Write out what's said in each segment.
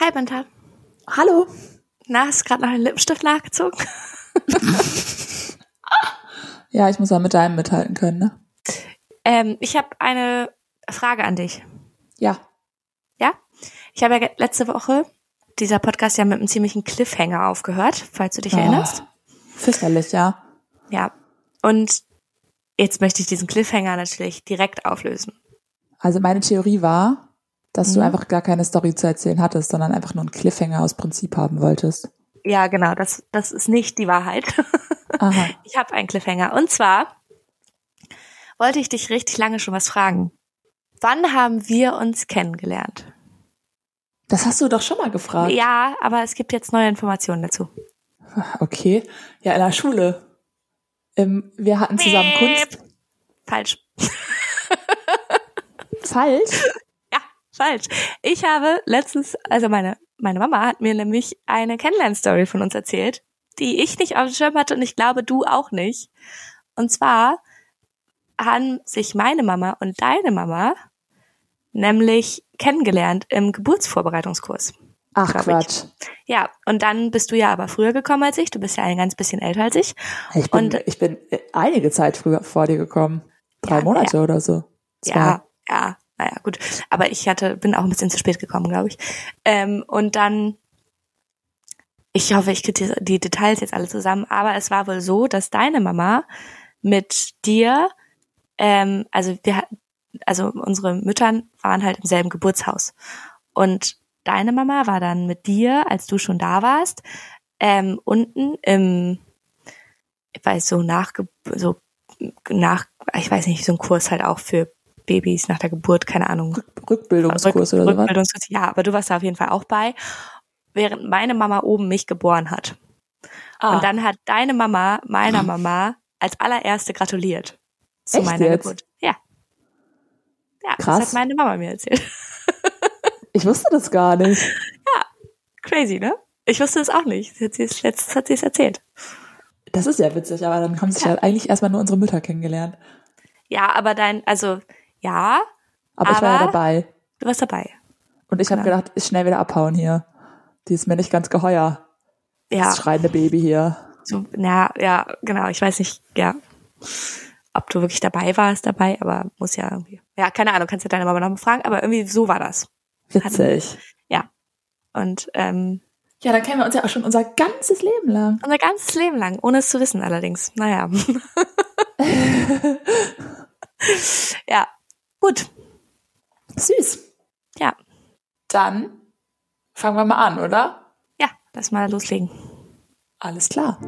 Hi, Benta. Hallo. Na, hast du gerade noch einen Lippenstift nachgezogen? ja, ich muss auch mit deinem mithalten können, ne? Ähm, ich habe eine Frage an dich. Ja. Ja? Ich habe ja letzte Woche dieser Podcast ja mit einem ziemlichen Cliffhanger aufgehört, falls du dich oh, erinnerst. Fürchterlich, ja. Ja. Und jetzt möchte ich diesen Cliffhanger natürlich direkt auflösen. Also meine Theorie war, dass mhm. du einfach gar keine Story zu erzählen hattest, sondern einfach nur einen Cliffhanger aus Prinzip haben wolltest. Ja, genau, das, das ist nicht die Wahrheit. Aha. Ich habe einen Cliffhanger. Und zwar wollte ich dich richtig lange schon was fragen. Wann haben wir uns kennengelernt? Das hast du doch schon mal gefragt. Ja, aber es gibt jetzt neue Informationen dazu. Okay. Ja, in der Schule. Ähm, wir hatten zusammen Kunst. Falsch. Falsch? Falsch. Ich habe letztens, also meine, meine Mama hat mir nämlich eine Kennenlern-Story von uns erzählt, die ich nicht auf dem Schirm hatte und ich glaube, du auch nicht. Und zwar haben sich meine Mama und deine Mama nämlich kennengelernt im Geburtsvorbereitungskurs. Ach Quatsch. Ich. Ja, und dann bist du ja aber früher gekommen als ich. Du bist ja ein ganz bisschen älter als ich. Ich bin, und, ich bin einige Zeit früher vor dir gekommen. Drei ja, Monate ja. oder so. Zwei. Ja, ja naja, gut. Aber ich hatte, bin auch ein bisschen zu spät gekommen, glaube ich. Ähm, und dann, ich hoffe, ich kriege die, Details jetzt alle zusammen, aber es war wohl so, dass deine Mama mit dir, ähm, also wir also unsere Müttern waren halt im selben Geburtshaus. Und deine Mama war dann mit dir, als du schon da warst, ähm, unten im, ich weiß, so nach, so nach, ich weiß nicht, so ein Kurs halt auch für Babys nach der Geburt, keine Ahnung. Rückbildungskurs Rück, oder so. Rückbildungskurs, ja, aber du warst da auf jeden Fall auch bei, während meine Mama oben mich geboren hat. Ah. Und dann hat deine Mama meiner Mama als allererste gratuliert zu Echt meiner jetzt? Geburt. Ja. Ja, Krass. das hat meine Mama mir erzählt. ich wusste das gar nicht. Ja, crazy, ne? Ich wusste das auch nicht. Jetzt hat sie es, hat sie es erzählt. Das ist ja witzig, aber dann haben sich ja. ja eigentlich erstmal nur unsere Mütter kennengelernt. Ja, aber dein, also ja. Aber, aber ich war ja dabei. Du warst dabei. Und ich habe genau. gedacht, ich schnell wieder abhauen hier. Die ist mir nicht ganz geheuer. Ja. Das schreiende Baby hier. So, na, ja, genau. Ich weiß nicht, ja, ob du wirklich dabei warst dabei, aber muss ja irgendwie. Ja, keine Ahnung, kannst du deine Mama noch mal fragen, aber irgendwie so war das. Witzig. Hatte, ja. Und ähm, ja, dann kennen wir uns ja auch schon unser ganzes Leben lang. Unser ganzes Leben lang, ohne es zu wissen allerdings. Naja. ja, gut. Süß. Ja. Dann fangen wir mal an, oder? Ja, lass mal loslegen. Alles klar.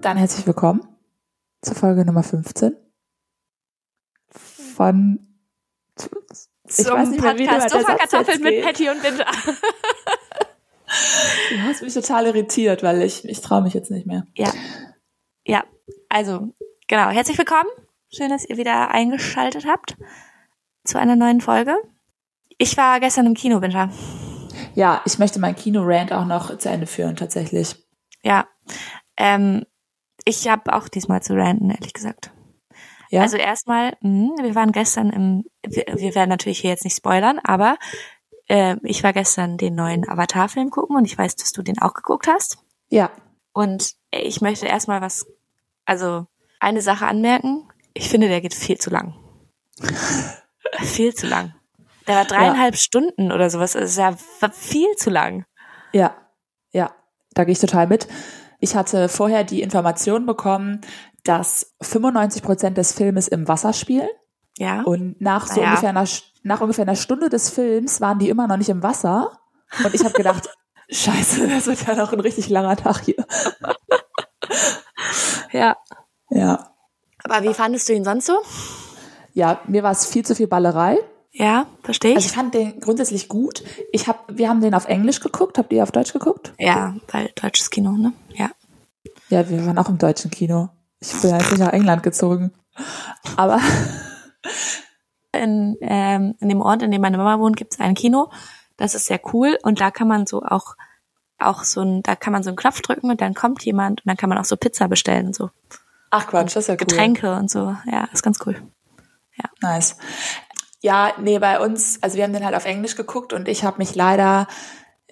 Dann herzlich willkommen zur Folge Nummer 15 von ich weiß nicht mehr, wie Podcast Sofakartoffeln mit Patty und Winter. du hast mich total irritiert, weil ich, ich traue mich jetzt nicht mehr. Ja. Ja, also, genau. Herzlich willkommen. Schön, dass ihr wieder eingeschaltet habt zu einer neuen Folge. Ich war gestern im Kino, Winter. Ja, ich möchte mein Kino-Rant auch noch zu Ende führen, tatsächlich. Ja. Ähm, ich habe auch diesmal zu ranten, ehrlich gesagt. Ja? Also erstmal, mh, wir waren gestern im, wir, wir werden natürlich hier jetzt nicht spoilern, aber äh, ich war gestern den neuen Avatar-Film gucken und ich weiß, dass du den auch geguckt hast. Ja. Und ich möchte erstmal was, also eine Sache anmerken. Ich finde, der geht viel zu lang. viel zu lang. Der war dreieinhalb ja. Stunden oder sowas. Das ist ja viel zu lang. Ja, ja, da gehe ich total mit. Ich hatte vorher die Information bekommen, dass 95 Prozent des Filmes im Wasser spielen. Ja. Und nach so naja. ungefähr einer, nach ungefähr einer Stunde des Films waren die immer noch nicht im Wasser. Und ich habe gedacht, Scheiße, das wird ja noch ein richtig langer Tag hier. ja. Ja. Aber wie fandest du ihn sonst so? Ja, mir war es viel zu viel Ballerei. Ja, verstehe ich. Also ich fand den grundsätzlich gut. Ich hab, wir haben den auf Englisch geguckt. Habt ihr auf Deutsch geguckt? Ja, weil deutsches Kino, ne? Ja. Ja, wir waren auch im deutschen Kino. Ich bin jetzt nicht nach England gezogen. Aber in, ähm, in dem Ort, in dem meine Mama wohnt, gibt es ein Kino. Das ist sehr cool und da kann man so auch auch so ein, da kann man so einen Knopf drücken und dann kommt jemand und dann kann man auch so Pizza bestellen und so. Ach Quatsch, das ist ja cool. Getränke und so. Ja, ist ganz cool. Ja. Nice. Ja, nee, bei uns, also wir haben den halt auf Englisch geguckt und ich habe mich leider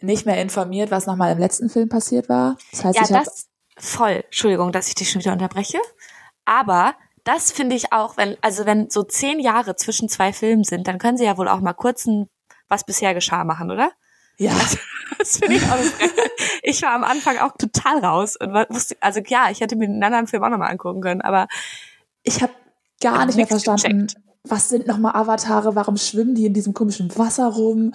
nicht mehr informiert, was nochmal im letzten Film passiert war. Das heißt, ja, ich das voll. Entschuldigung, dass ich dich schon wieder unterbreche. Aber das finde ich auch, wenn, also wenn so zehn Jahre zwischen zwei Filmen sind, dann können sie ja wohl auch mal kurz ein Was bisher geschah machen, oder? Ja. Also, das finde ich auch Ich war am Anfang auch total raus und wusste, also ja, ich hätte mir einen anderen Film auch nochmal angucken können, aber ich habe gar nicht mehr verstanden, gecheckt. was sind nochmal Avatare, warum schwimmen die in diesem komischen Wasser rum?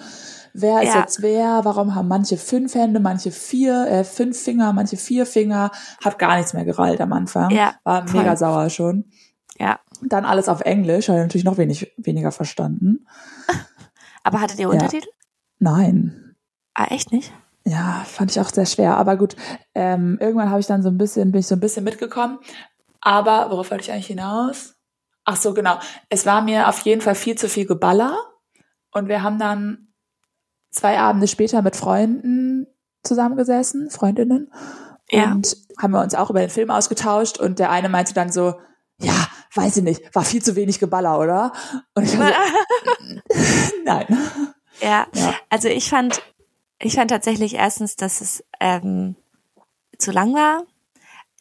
Wer ist ja. jetzt wer? Warum haben manche fünf Hände, manche vier, äh, fünf Finger, manche vier Finger? Hat gar nichts mehr gerallt am Anfang. Ja, War voll. mega sauer schon. Ja. Dann alles auf Englisch, habe ich natürlich noch wenig, weniger verstanden. Aber hattet ihr Untertitel? Ja. Nein. Ah, echt nicht? Ja, fand ich auch sehr schwer. Aber gut, ähm, irgendwann habe ich dann so ein bisschen, bin ich so ein bisschen mitgekommen. Aber worauf wollte ich eigentlich hinaus? Ach so, genau. Es war mir auf jeden Fall viel zu viel Geballer. Und wir haben dann zwei Abende später mit Freunden zusammengesessen, Freundinnen. Ja. Und haben wir uns auch über den Film ausgetauscht. Und der eine meinte dann so, ja, weiß ich nicht, war viel zu wenig Geballer, oder? Und ich war so, nein. Ja, ja, also ich fand, ich fand tatsächlich erstens, dass es ähm, zu lang war.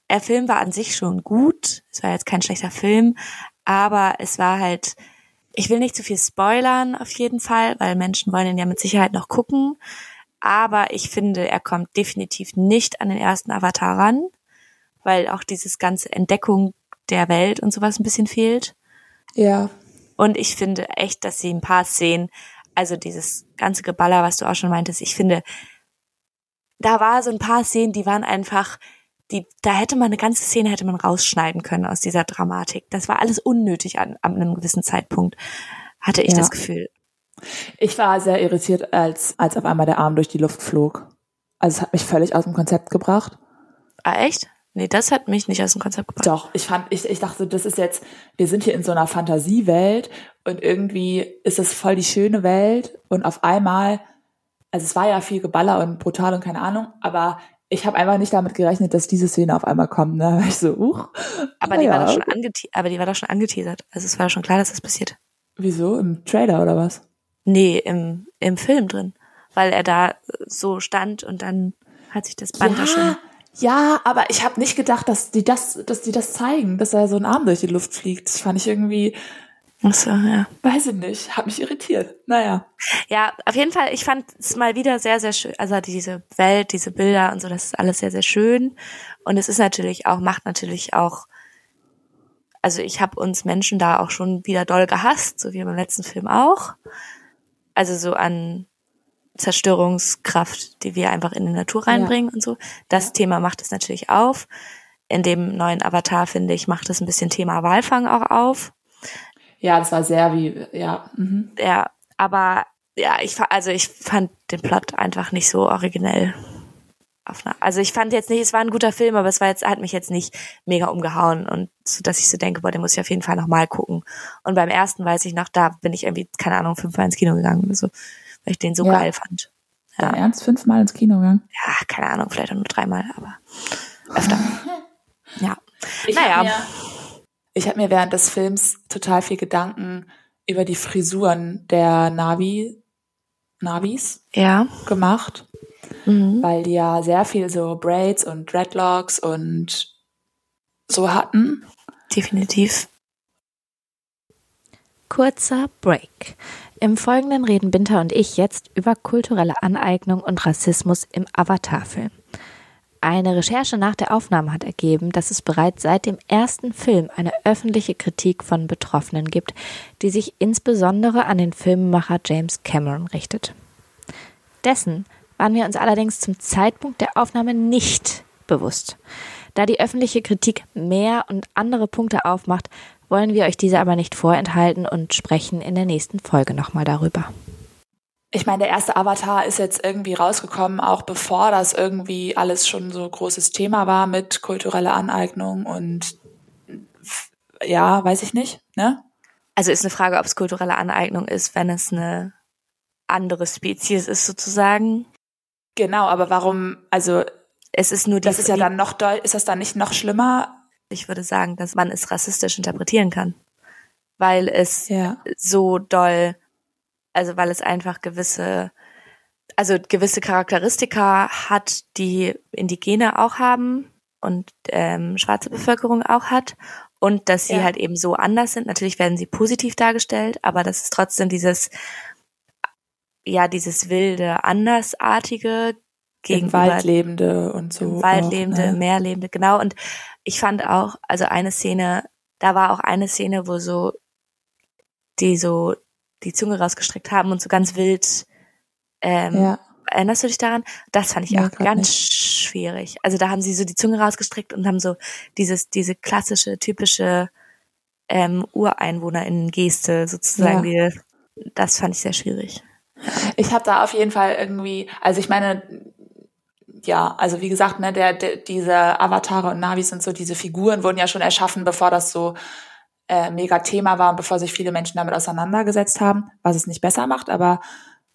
Der Film war an sich schon gut. Es war jetzt kein schlechter Film, aber es war halt, ich will nicht zu viel spoilern auf jeden Fall, weil Menschen wollen ihn ja mit Sicherheit noch gucken. Aber ich finde, er kommt definitiv nicht an den ersten Avatar ran, weil auch dieses ganze Entdeckung der Welt und sowas ein bisschen fehlt. Ja. Und ich finde echt, dass sie ein paar Szenen, also dieses ganze Geballer, was du auch schon meintest, ich finde, da war so ein paar Szenen, die waren einfach, die, da hätte man eine ganze Szene hätte man rausschneiden können aus dieser Dramatik. Das war alles unnötig an, an einem gewissen Zeitpunkt, hatte ich ja. das Gefühl. Ich war sehr irritiert, als, als auf einmal der Arm durch die Luft flog. Also es hat mich völlig aus dem Konzept gebracht. Ah, echt? Nee, das hat mich nicht aus dem Konzept gebracht. Doch, ich fand, ich, ich dachte, das ist jetzt, wir sind hier in so einer Fantasiewelt und irgendwie ist es voll die schöne Welt und auf einmal, also es war ja viel Geballer und brutal und keine Ahnung, aber ich habe einfach nicht damit gerechnet, dass diese Szene auf einmal kommt. Ne? Ich so, uch. Aber die, ja, war doch schon aber die war doch schon angeteasert. Also es war ja schon klar, dass das passiert. Wieso? Im Trailer oder was? Nee, im, im Film drin. Weil er da so stand und dann hat sich das Band ja, da schon. Ja, aber ich habe nicht gedacht, dass die das, dass die das zeigen, dass da so ein Arm durch die Luft fliegt. Das fand ich irgendwie. So, ja. Weiß ich nicht. Hat mich irritiert. Naja. Ja, auf jeden Fall, ich fand es mal wieder sehr, sehr schön. Also diese Welt, diese Bilder und so, das ist alles sehr, sehr schön. Und es ist natürlich auch, macht natürlich auch, also ich habe uns Menschen da auch schon wieder doll gehasst, so wie beim letzten Film auch. Also so an Zerstörungskraft, die wir einfach in die Natur reinbringen ja. und so. Das ja. Thema macht es natürlich auf. In dem neuen Avatar, finde ich, macht es ein bisschen Thema Walfang auch auf. Ja, das war sehr wie, ja. Mhm. Ja, aber ja, ich also ich fand den Plot einfach nicht so originell. Also ich fand jetzt nicht, es war ein guter Film, aber es war jetzt, hat mich jetzt nicht mega umgehauen und so, dass ich so denke, boah, den muss ich auf jeden Fall nochmal gucken. Und beim ersten weiß ich noch, da bin ich irgendwie, keine Ahnung, fünfmal ins Kino gegangen oder so weil ich den so ja. geil fand. Ja. Dein Ernst? Fünfmal ins Kino gegangen? Ja, keine Ahnung, vielleicht auch nur dreimal, aber öfter. ja. Ich naja. Ich habe mir während des Films total viel Gedanken über die Frisuren der Navi, Navis ja. gemacht. Mhm. Weil die ja sehr viel so Braids und Dreadlocks und so hatten. Definitiv. Kurzer Break. Im Folgenden reden Binter und ich jetzt über kulturelle Aneignung und Rassismus im Avatar-Film. Eine Recherche nach der Aufnahme hat ergeben, dass es bereits seit dem ersten Film eine öffentliche Kritik von Betroffenen gibt, die sich insbesondere an den Filmemacher James Cameron richtet. Dessen waren wir uns allerdings zum Zeitpunkt der Aufnahme nicht bewusst. Da die öffentliche Kritik mehr und andere Punkte aufmacht, wollen wir euch diese aber nicht vorenthalten und sprechen in der nächsten Folge nochmal darüber. Ich meine, der erste Avatar ist jetzt irgendwie rausgekommen, auch bevor das irgendwie alles schon so großes Thema war mit kultureller Aneignung und ja, weiß ich nicht, ne? Also ist eine Frage, ob es kulturelle Aneignung ist, wenn es eine andere Spezies ist sozusagen. Genau, aber warum, also Es ist nur die, das ist ja dann noch doll, ist das dann nicht noch schlimmer? ich würde sagen, dass man es rassistisch interpretieren kann. Weil es Ja. so doll, also weil es einfach gewisse, also gewisse Charakteristika hat, die Indigene auch haben und ähm, schwarze Bevölkerung auch hat und dass sie Ja. halt eben so anders sind. Natürlich werden sie positiv dargestellt, aber das ist trotzdem dieses, ja, dieses wilde, andersartige Im gegenüber Wald lebende und so. im Wald lebende, ne? lebende, genau. Und ich fand auch, also eine Szene, da war auch eine Szene, wo so die so die Zunge rausgestreckt haben und so ganz wild. Ähm, Ja. Erinnerst du dich daran? Das fand ich Nee, auch ganz nicht. schwierig. Also da haben sie so die Zunge rausgestreckt und haben so dieses diese klassische typische ähm, Ureinwohnerinnen-Geste sozusagen. Die, das fand ich sehr schwierig. Ich habe da auf jeden Fall irgendwie, also ich meine, ja, also wie gesagt, ne, der, der diese Avatare und Navis und so, diese Figuren wurden ja schon erschaffen, bevor das so äh, mega Thema war und bevor sich viele Menschen damit auseinandergesetzt haben, was es nicht besser macht, aber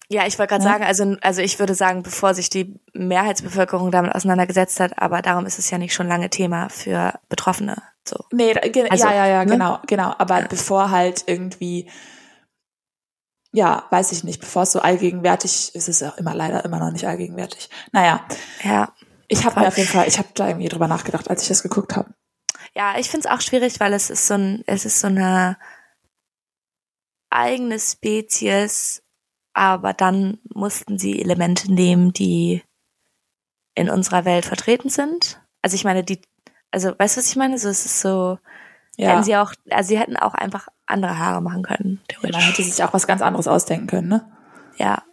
Ja, ich wollte gerade Ja. sagen, also, also ich würde sagen, bevor sich die Mehrheitsbevölkerung damit auseinandergesetzt hat, aber darum ist es ja nicht schon lange Thema für Betroffene. So. nee, Also, ja, ja, ja, ne? genau, genau, aber Ja. bevor halt irgendwie ja, weiß ich nicht, bevor es so allgegenwärtig ist, ist es auch immer leider immer noch nicht allgegenwärtig. Naja, Ja. ich habe mir auf jeden Fall, ich habe da irgendwie drüber nachgedacht, als ich das geguckt habe. Ja, ich find's auch schwierig, weil es ist so ein, es ist so eine eigene Spezies, aber dann mussten sie Elemente nehmen, die in unserer Welt vertreten sind. Also ich meine, die, also weißt du, was ich meine? So, es ist so, Ja, hätten sie auch, also sie hätten auch einfach andere Haare machen können, Ja, man theoretisch. hätte sich auch was ganz anderes ausdenken können, ne? Ja,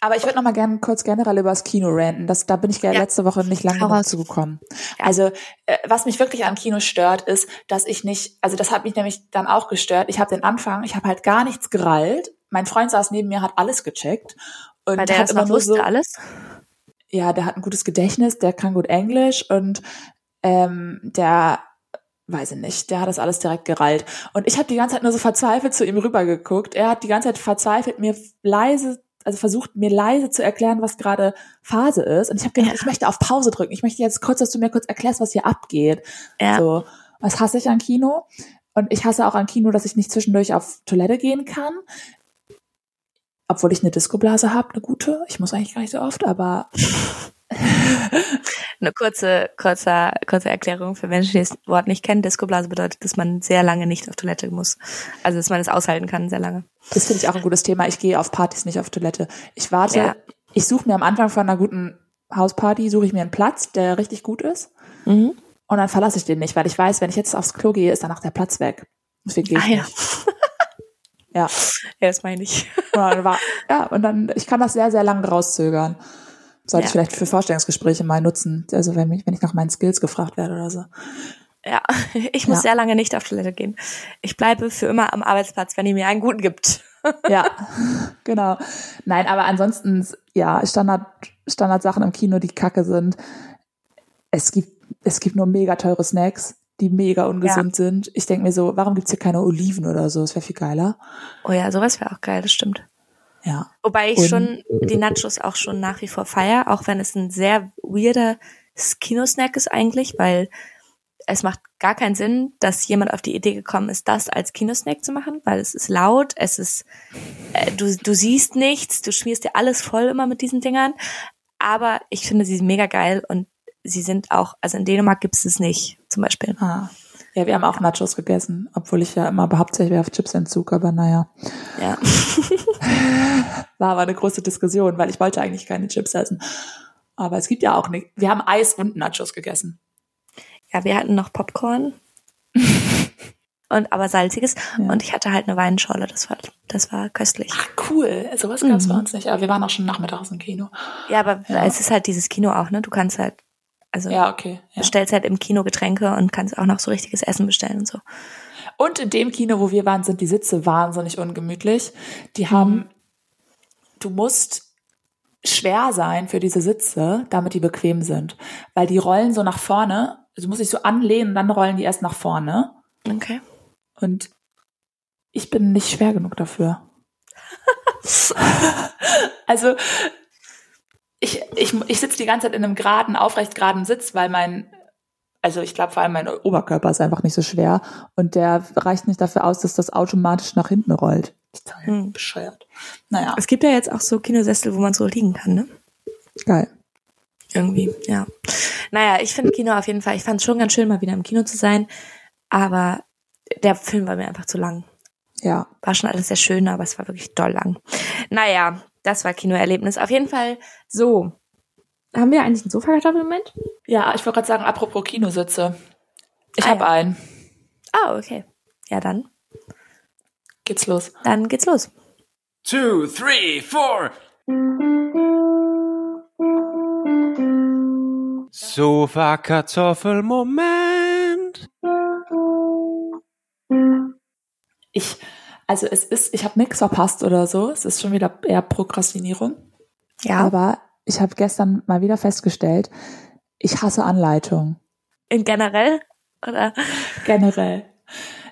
Aber ich würde noch mal gerne kurz generell über das Kino ranten. Das, da bin ich ja Ja. letzte Woche nicht lange genug zugekommen. Ja. Also äh, was mich wirklich am Kino stört, ist, dass ich nicht, also das hat mich nämlich dann auch gestört. Ich habe den Anfang, ich habe halt gar nichts gerallt. Mein Freund saß neben mir, hat alles gecheckt und weil der hat immer nur wusste so, alles. ja, der hat ein gutes Gedächtnis, der kann gut Englisch und ähm, der weiß ich nicht, der hat das alles direkt gerallt. Und ich habe die ganze Zeit nur so verzweifelt zu ihm rübergeguckt. Er hat die ganze Zeit verzweifelt mir leise, also versucht mir leise zu erklären, was gerade Phase ist. Und ich habe gedacht, Ja. ich möchte auf Pause drücken. Ich möchte jetzt kurz, dass du mir kurz erklärst, was hier abgeht. Ja. So, was hasse ich an Kino? Und ich hasse auch an Kino, dass ich nicht zwischendurch auf Toilette gehen kann. Obwohl ich eine Discoblase habe, eine gute. Ich muss eigentlich gar nicht so oft, aber Eine kurze, kurze, kurze Erklärung für Menschen, die das Wort nicht kennen. Discoblase bedeutet, dass man sehr lange nicht auf Toilette muss. Also, dass man es aushalten kann, sehr lange. Das finde ich auch ein gutes Thema. Ich gehe auf Partys nicht auf Toilette. Ich warte, Ja. ich suche mir am Anfang von einer guten Hausparty, suche ich mir einen Platz, der richtig gut ist. Mhm. Und dann verlasse ich den nicht, weil ich weiß, wenn ich jetzt aufs Klo gehe, ist danach der Platz weg. Deswegen gehe ich Ah, ja. nicht. Ja. Ja, das meine ich. Und dann war, ja, und dann, ich kann das sehr, sehr lange rauszögern. Sollte Ja. ich vielleicht für Vorstellungsgespräche mal nutzen. Also wenn, mich, wenn ich nach meinen Skills gefragt werde oder so. Ja, ich muss Ja. sehr lange nicht auf Toilette gehen. Ich bleibe für immer am Arbeitsplatz, wenn ihr mir einen guten gibt. Ja, genau. Nein, aber ansonsten, ja, Standard, Standardsachen im Kino, die kacke sind. Es gibt, es gibt nur mega teure Snacks, die mega ungesund sind. Ich denke mir so, warum gibt's hier keine Oliven oder so? Das wäre viel geiler. Oh ja, sowas wäre auch geil, das stimmt. Ja. Wobei ich Und- schon die Nachos auch schon nach wie vor feier, auch wenn es ein sehr weirder Kinosnack ist eigentlich, weil es macht gar keinen Sinn, dass jemand auf die Idee gekommen ist, das als Kinosnack zu machen, weil es ist laut, es ist, äh, du, du siehst nichts, du schmierst dir alles voll immer mit diesen Dingern. Aber ich finde sie mega geil und sie sind auch, also in Dänemark gibt es es nicht, zum Beispiel. Ah. Ja, wir haben auch Nachos gegessen, obwohl ich ja immer behaupte, ich wäre auf Chipsentzug, aber naja. Ja. War aber eine große Diskussion, weil ich wollte eigentlich keine Chips essen. Aber es gibt ja auch nicht. Wir haben Eis und Nachos gegessen. Ja, wir hatten noch Popcorn. und aber salziges. Ja. Und ich hatte halt eine Weinschorle, das war, das war köstlich. Ach, cool. Sowas gab's Mhm. bei uns nicht. Aber wir waren auch schon nachmittags im Kino. Ja, aber Ja. es ist halt dieses Kino auch, ne? Du kannst halt, also Ja, okay. Ja. bestellst halt im Kino Getränke und kannst auch noch so richtiges Essen bestellen und so. Und in dem Kino, wo wir waren, sind die Sitze wahnsinnig ungemütlich. Die haben, du musst schwer sein für diese Sitze, damit die bequem sind. Weil die rollen so nach vorne. Also du musst dich so anlehnen, dann rollen die erst nach vorne. Okay. Und ich bin nicht schwer genug dafür. also, ich, ich, sitze die ganze Zeit in einem geraden, aufrecht geraden Sitz, weil mein, also ich glaube vor allem mein Oberkörper ist einfach nicht so schwer und der reicht nicht dafür aus, dass das automatisch nach hinten rollt. Total hm. bescheuert. Naja. Es gibt ja jetzt auch so Kinosessel, wo man so liegen kann, ne? Geil. Irgendwie, ja. Naja, ich finde Kino auf jeden Fall, ich fand es schon ganz schön, mal wieder im Kino zu sein, aber der Film war mir einfach zu lang. Ja. War schon alles sehr schön, aber es war wirklich doll lang. Naja, das war Kinoerlebnis. Auf jeden Fall so. Haben wir eigentlich einen Sofakartoffel-Moment? Ja, ich wollte gerade sagen, apropos Kinositze. Ich ah, habe ja. einen. Ah, okay. Ja, dann. Geht's los. Dann geht's los. Two, three, four. Sofa-Kartoffel-Moment. Ich also es ist, ich habe nichts verpasst oder so. Es ist schon wieder eher Prokrastinierung. Ja. Aber ich habe gestern mal wieder festgestellt, ich hasse Anleitung. In generell oder? Generell.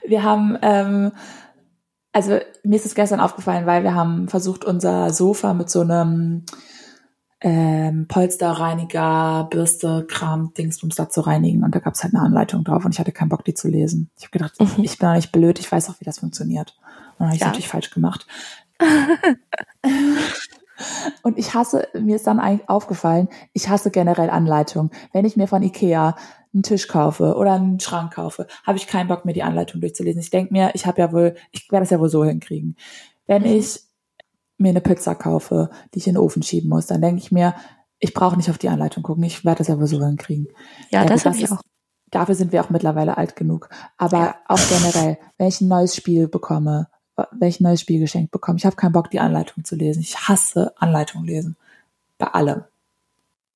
Wir haben, ähm, also mir ist es gestern aufgefallen, weil wir haben versucht, unser Sofa mit so einem ähm, Polsterreiniger, Bürste, Kram, Dingsbums da zu reinigen. Und da gab es halt eine Anleitung drauf und ich hatte keinen Bock, die zu lesen. Ich habe gedacht, mhm. ich bin doch nicht blöd, ich weiß auch, wie das funktioniert. Und dann habe ich ja. natürlich falsch gemacht. und ich hasse, mir ist dann eigentlich aufgefallen, ich hasse generell Anleitungen. Wenn ich mir von Ikea einen Tisch kaufe oder einen Schrank kaufe, habe ich keinen Bock, mir die Anleitung durchzulesen. Ich denke mir, ich habe ja wohl, ich werde das ja wohl so hinkriegen. Wenn mhm. ich mir eine Pizza kaufe, die ich in den Ofen schieben muss, dann denke ich mir, ich brauche nicht auf die Anleitung gucken, ich werde das aber so hinkriegen. Ja, ja das habe ich auch. Dafür sind wir auch mittlerweile alt genug. Aber ja. auch generell, wenn ich ein neues Spiel bekomme, wenn ich ein neues Spiel geschenkt bekomme, ich habe keinen Bock, die Anleitung zu lesen. Ich hasse Anleitung lesen. Bei allem.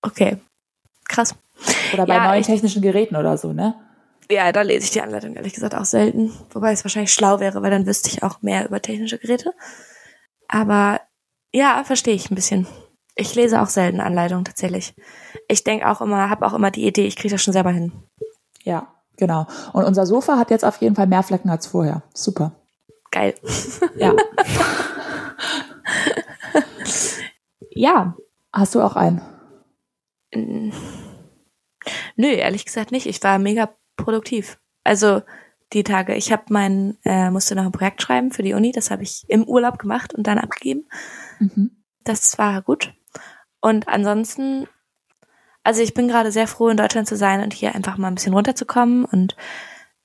Okay. Krass. Oder bei ja, neuen technischen Geräten oder so, ne? Ja, da lese ich die Anleitung ehrlich gesagt auch selten. Wobei es wahrscheinlich schlau wäre, weil dann wüsste ich auch mehr über technische Geräte. Aber ja, verstehe ich ein bisschen. Ich lese auch selten Anleitungen tatsächlich. Ich denke auch immer, habe auch immer die Idee, ich kriege das schon selber hin. Ja, genau. Und unser Sofa hat jetzt auf jeden Fall mehr Flecken als vorher. Super. Geil. Ja. ja. Hast du auch einen? Nö, ehrlich gesagt nicht. Ich war mega produktiv. Also die Tage. Ich habe mein, äh, musste noch ein Projekt schreiben für die Uni, das habe ich im Urlaub gemacht und dann abgegeben. Mhm. Das war gut. Und ansonsten, also ich bin gerade sehr froh, in Deutschland zu sein und hier einfach mal ein bisschen runterzukommen. Und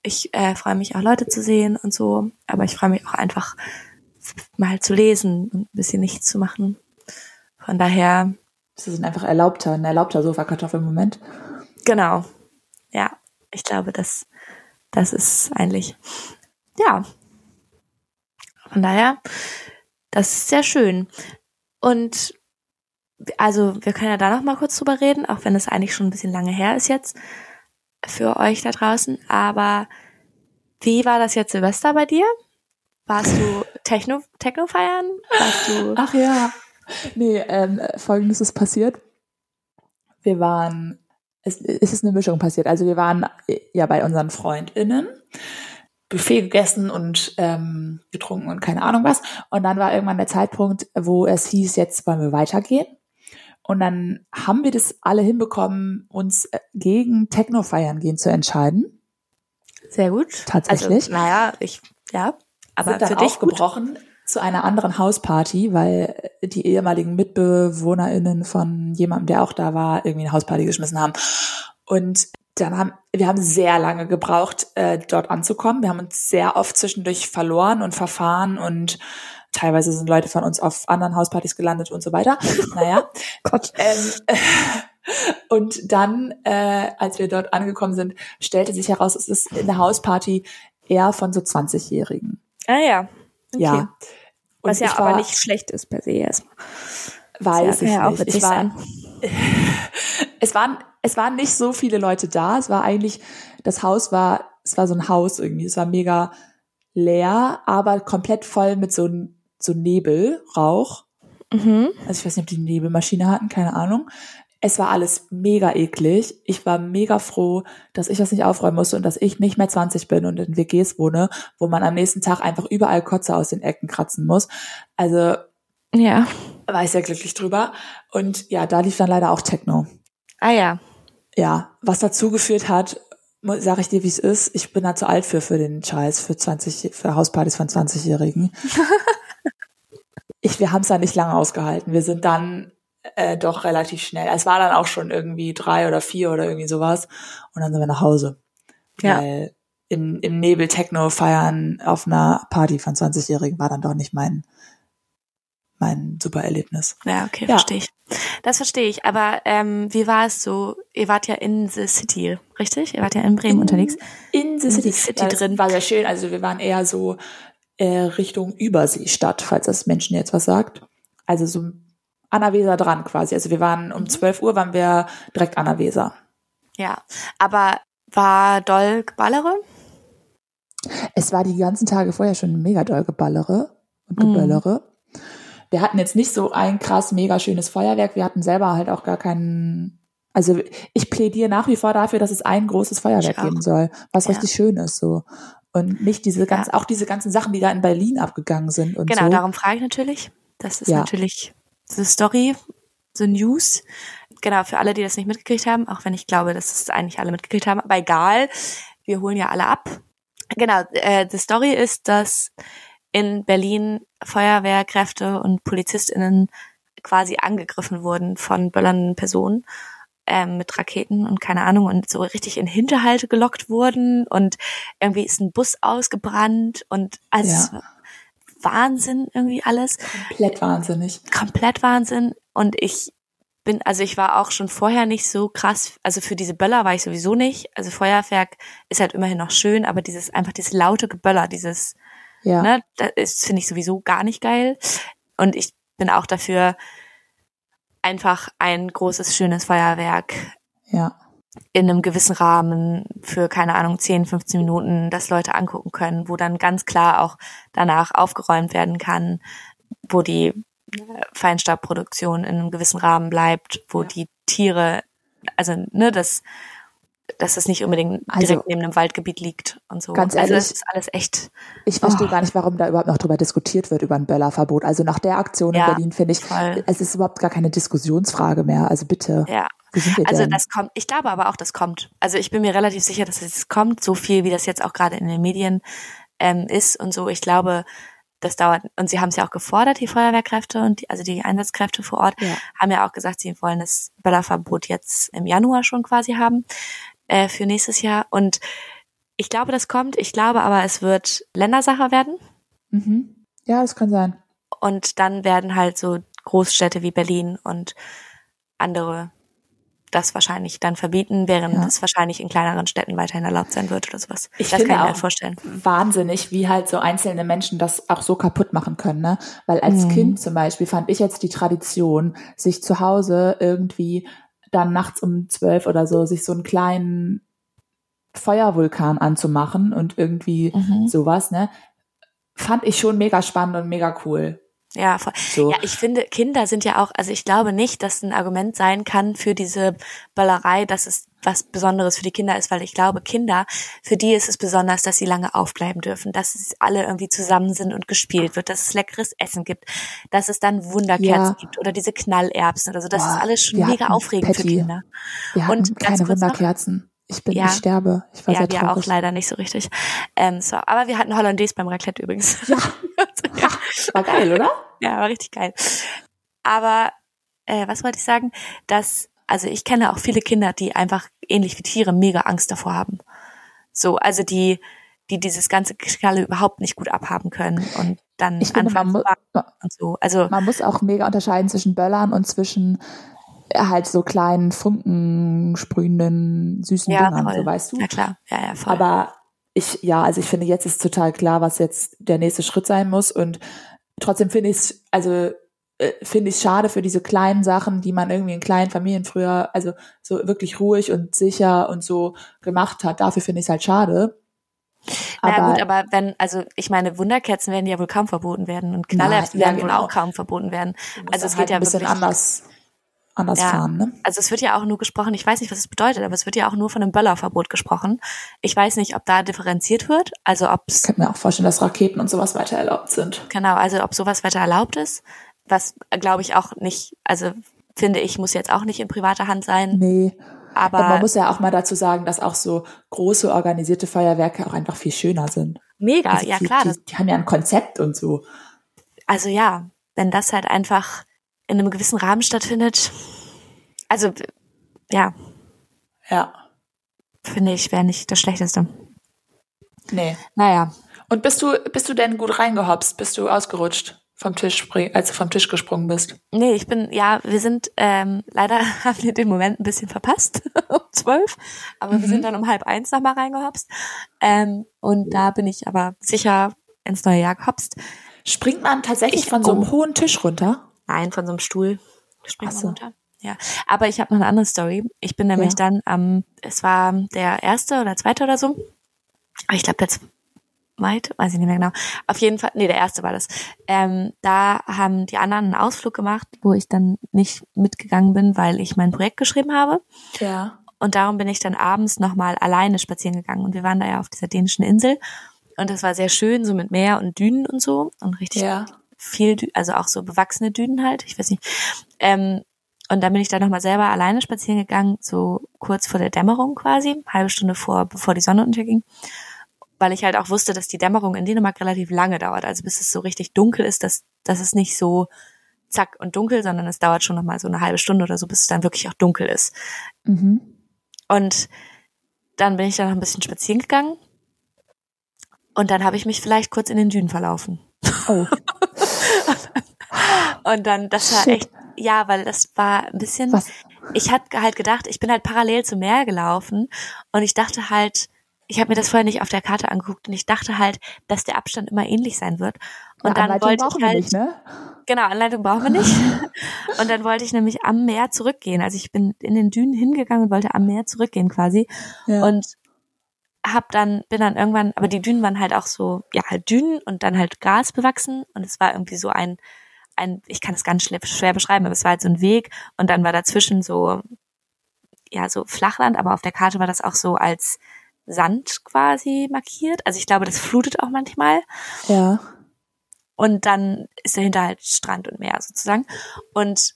ich äh, freue mich auch, Leute zu sehen und so. Aber ich freue mich auch einfach, mal zu lesen und ein bisschen nichts zu machen. Von daher. Das ist einfach erlaubter, ein erlaubter Sofakartoffel-Moment. Genau. Ja, ich glaube, das das ist eigentlich, ja. Von daher, das ist sehr schön. Und also wir können ja da noch mal kurz drüber reden, auch wenn es eigentlich schon ein bisschen lange her ist jetzt für euch da draußen. Aber wie war das jetzt Silvester bei dir? Warst du Techno, Techno feiern? Warst du Ach ja. Nee, ähm, folgendes ist passiert. Wir waren es, es ist eine Mischung passiert. Also wir waren äh, ja bei unseren FreundInnen, Buffet gegessen und ähm, getrunken und keine Ahnung was. Und dann war irgendwann der Zeitpunkt, wo es hieß, jetzt wollen wir weitergehen. Und dann haben wir das alle hinbekommen, uns äh, gegen Techno-Feiern gehen zu entscheiden. Sehr gut. Tatsächlich. Also, naja, ich, ja. Aber sind dann für dich aufgebrochen. Gut zu einer anderen Hausparty, weil die ehemaligen MitbewohnerInnen von jemandem, der auch da war, irgendwie eine Hausparty geschmissen haben. Und dann haben wir haben sehr lange gebraucht, äh, dort anzukommen. Wir haben uns sehr oft zwischendurch verloren und verfahren und teilweise sind Leute von uns auf anderen Hauspartys gelandet und so weiter. Naja. Gott. Ähm, und dann, äh, als wir dort angekommen sind, stellte sich heraus, es ist eine Hausparty eher von so 20-Jährigen. Ah ja. Okay. Ja. Und Was ja aber nicht schlecht ist per se erstmal. Weiß ich ja nicht. Ich war, es waren, es waren nicht so viele Leute da. Es war eigentlich, das Haus war, es war so ein Haus irgendwie. Es war mega leer, aber komplett voll mit so, so Nebel, Rauch. Mhm. Also ich weiß nicht, ob die eine Nebelmaschine hatten, keine Ahnung. Es war alles mega eklig. Ich war mega froh, dass ich das nicht aufräumen musste und dass ich nicht mehr 20 bin und in WGs wohne, wo man am nächsten Tag einfach überall Kotze aus den Ecken kratzen muss. Also ja. war ich sehr glücklich drüber. Und ja, da lief dann leider auch Techno. Ah ja. Ja, was dazu geführt hat, sage ich dir, wie es ist. Ich bin da zu alt für für den Scheiß, für 20, für Hauspartys von 20-Jährigen. ich, wir haben es da nicht lange ausgehalten. Wir sind dann äh, doch relativ schnell. Es war dann auch schon irgendwie drei oder vier oder irgendwie sowas. Und dann sind wir nach Hause. Ja. Weil im, im Nebel Techno feiern auf einer Party von 20-Jährigen war dann doch nicht mein, mein super Erlebnis. Ja, okay, Ja. verstehe ich. Das verstehe ich. Aber ähm, wie war es so? Ihr wart ja in the City, richtig? Ihr wart ja in Bremen unterwegs. In the In City, the City ja, drin. War sehr schön. Also wir waren eher so äh, Richtung Überseestadt, falls das Menschen jetzt was sagt. Also so an der Weser dran quasi. Also wir waren Mhm. um 12 Uhr waren wir direkt an der Weser. Ja. Aber war doll Ballere? Es war die ganzen Tage vorher schon mega doll Geballere und Mhm. Geböllere. Wir hatten jetzt nicht so ein krass mega schönes Feuerwerk. Wir hatten selber halt auch gar keinen. Also ich plädiere nach wie vor dafür, dass es ein großes Feuerwerk geben soll, was Ja. richtig schön ist so. Und nicht diese ganz, auch diese ganzen Sachen, die da in Berlin abgegangen sind und Genau, so. darum frage ich natürlich. Das ist Ja. natürlich the Story, the News. Genau, für alle, die das nicht mitgekriegt haben, auch wenn ich glaube, dass es eigentlich alle mitgekriegt haben, aber egal, wir holen ja alle ab. Genau, äh, the Story ist, dass in Berlin Feuerwehrkräfte und PolizistInnen quasi angegriffen wurden von böllernden Personen ähm, mit Raketen und keine Ahnung und so richtig in Hinterhalte gelockt wurden und irgendwie ist ein Bus ausgebrannt und also Ja. Wahnsinn irgendwie alles Komplett wahnsinnig. komplett Wahnsinn. Und ich bin, also ich war auch schon vorher nicht so krass, also für diese Böller war ich sowieso nicht. Also Feuerwerk ist halt immerhin noch schön, aber dieses, einfach dieses laute Geböller, dieses, Ja. ne, das finde ich sowieso gar nicht geil. Und ich bin auch dafür, einfach ein großes, schönes Feuerwerk Ja. in einem gewissen Rahmen für, keine Ahnung, 10, 15 Minuten das Leute angucken können, wo dann ganz klar auch danach aufgeräumt werden kann, wo die äh, Feinstaubproduktion in einem gewissen Rahmen bleibt, wo Ja. die Tiere, also ne, dass, dass es nicht unbedingt direkt Also, neben einem Waldgebiet liegt und so. ganz also ehrlich, das ist alles echt. Ich verstehe Oh. gar nicht, warum da überhaupt noch drüber diskutiert wird, über ein Böllerverbot. Also nach der Aktion Ja, in Berlin finde ich, voll. es ist überhaupt gar keine Diskussionsfrage mehr. Also bitte, Ja. Also denn? das kommt, ich glaube aber auch, das kommt. Also ich bin mir relativ sicher, dass es kommt, so viel wie das jetzt auch gerade in den Medien ähm, ist und so. Ich glaube, das dauert, und sie haben es ja auch gefordert, die Feuerwehrkräfte und die, also die Einsatzkräfte vor Ort, Ja. haben ja auch gesagt, sie wollen das Böllerverbot jetzt im Januar schon quasi haben äh, für nächstes Jahr. Und ich glaube, das kommt. Ich glaube aber, es wird Ländersache werden. Mhm. Ja, das kann sein. Und dann werden halt so Großstädte wie Berlin und andere das wahrscheinlich dann verbieten, während Ja. es wahrscheinlich in kleineren Städten weiterhin erlaubt sein wird oder sowas. Ich das finde kann ich mir auch- vorstellen. Wahnsinnig, wie halt so einzelne Menschen das auch so kaputt machen können, ne? Weil als Mhm. Kind zum Beispiel fand ich jetzt die Tradition, sich zu Hause irgendwie dann nachts um zwölf oder so, sich so einen kleinen Feuervulkan anzumachen und irgendwie Mhm. sowas, ne? Fand ich schon mega spannend und mega cool. Ja, voll. So. ja, ich finde, Kinder sind ja auch, also ich glaube nicht, dass ein Argument sein kann für diese Böllerei, dass es was Besonderes für die Kinder ist, weil ich glaube, Kinder, für die ist es besonders, dass sie lange aufbleiben dürfen, dass es alle irgendwie zusammen sind und gespielt wird, dass es leckeres Essen gibt, dass es dann Wunderkerzen Ja. gibt oder diese Knallerbsen oder so. Das Boah, ist alles schon mega aufregend für Patty. Kinder. Wir Und ganz keine Wunderkerzen. Ich bin, Ja. ich sterbe. Ich war Ja, sehr traurig. auch leider nicht so richtig. Ähm, so, aber wir hatten Hollandaise beim Raclette übrigens. Ja. ja. War geil, oder? Ja, war richtig geil. Aber äh, was wollte ich sagen? Dass, also ich kenne auch viele Kinder, die einfach ähnlich wie Tiere mega Angst davor haben. So, also die, die dieses ganze Geschnalle überhaupt nicht gut abhaben können und dann Ich finde, man, anfangen mu so. Also man muss auch mega unterscheiden zwischen Böllern und zwischen äh, halt so kleinen Funken sprühenden süßen ja, Dingern, voll. so weißt du. Ja klar, ja, ja, voll. Aber ich, ja, also ich finde, jetzt ist total klar, was jetzt der nächste Schritt sein muss. Und trotzdem finde ich es, also äh, finde ich schade für diese kleinen Sachen, die man irgendwie in kleinen Familien früher, also so wirklich ruhig und sicher und so gemacht hat. Dafür finde ich es halt schade. Na Aber, gut, aber wenn, also ich meine, Wunderkerzen werden ja wohl kaum verboten werden und Knallerbsen ja, werden wohl genau. auch kaum verboten werden. Also es halt geht ja ein bisschen anders, anders Ja. fahren, ne? Also es wird ja auch nur gesprochen, ich weiß nicht, was es bedeutet, aber es wird ja auch nur von einem Böllerverbot gesprochen. Ich weiß nicht, ob da differenziert wird, also ob es, Ich könnte mir auch vorstellen, dass Raketen und sowas weiter erlaubt sind. genau, also ob sowas weiter erlaubt ist. Was glaube ich auch nicht, also finde ich, muss jetzt auch nicht in privater Hand sein. Nee. Aber Und man muss ja auch mal dazu sagen, dass auch so große organisierte Feuerwerke auch einfach viel schöner sind. mega, Also ja die, klar. Die, die haben ja ein Konzept und so. also ja, wenn das halt einfach in einem gewissen Rahmen stattfindet, also ja, Ja. finde ich, wäre nicht das Schlechteste. Nee. Naja, Und bist du, bist du denn gut reingehopst? Bist du ausgerutscht vom Tisch, spring- als du vom Tisch gesprungen bist? nee, ich bin, ja, wir sind, ähm, leider haben wir den Moment ein bisschen verpasst, um zwölf, aber wir Mhm. sind dann um halb eins nochmal reingehopst. Ähm, und da bin ich aber sicher ins neue Jahr gehopst. Springt man tatsächlich Ich- von so einem oh. hohen Tisch runter? Nein, von so einem Stuhl springt Ach man so. runter. Ja, aber ich habe noch eine andere Story. Ich bin nämlich Ja. dann am, es war der erste oder zweite oder so. Aber Ich glaube der zweite, weiß ich nicht mehr genau. Auf jeden Fall, nee, der erste war das. Ähm, da haben die anderen einen Ausflug gemacht, wo ich dann nicht mitgegangen bin, weil ich mein Projekt geschrieben habe. Ja. Und darum bin ich dann abends nochmal alleine spazieren gegangen. Und wir waren da ja auf dieser dänischen Insel. Und das war sehr schön, so mit Meer und Dünen und so. Und richtig Ja. viel, Dü also auch so bewachsene Dünen halt, ich weiß nicht. Ähm, und dann bin ich da nochmal selber alleine spazieren gegangen, so kurz vor der Dämmerung quasi, halbe Stunde vor, bevor die Sonne unterging. Weil ich halt auch wusste, dass die Dämmerung in Dänemark relativ lange dauert. Also bis es so richtig dunkel ist, dass, dass es nicht so zack und dunkel, sondern es dauert schon nochmal so eine halbe Stunde oder so, bis es dann wirklich auch dunkel ist. Mhm. Und dann bin ich da noch ein bisschen spazieren gegangen. Und dann habe ich mich vielleicht kurz in den Dünen verlaufen. Oh. Und dann, das war Shit. echt, ja, weil das war ein bisschen, Was? ich hatte halt gedacht, ich bin halt parallel zum Meer gelaufen und ich dachte halt, ich habe mir das vorher nicht auf der Karte angeguckt und ich dachte halt, dass der Abstand immer ähnlich sein wird. Und Ja, dann Anleitung wollte ich halt, nicht, ne? genau, Anleitung brauchen wir nicht. und dann wollte ich nämlich am Meer zurückgehen. Also ich bin in den Dünen hingegangen und wollte am Meer zurückgehen quasi. Ja. Und hab dann, bin dann irgendwann, aber die Dünen waren halt auch so, ja, halt Dünen und dann halt Gras bewachsen und es war irgendwie so ein, ein, ich kann es ganz schwer, schwer beschreiben, aber es war halt so ein Weg und dann war dazwischen so, ja, so Flachland, aber auf der Karte war das auch so als Sand quasi markiert. Also ich glaube, das flutet auch manchmal. ja. Und dann ist dahinter halt Strand und Meer sozusagen. Und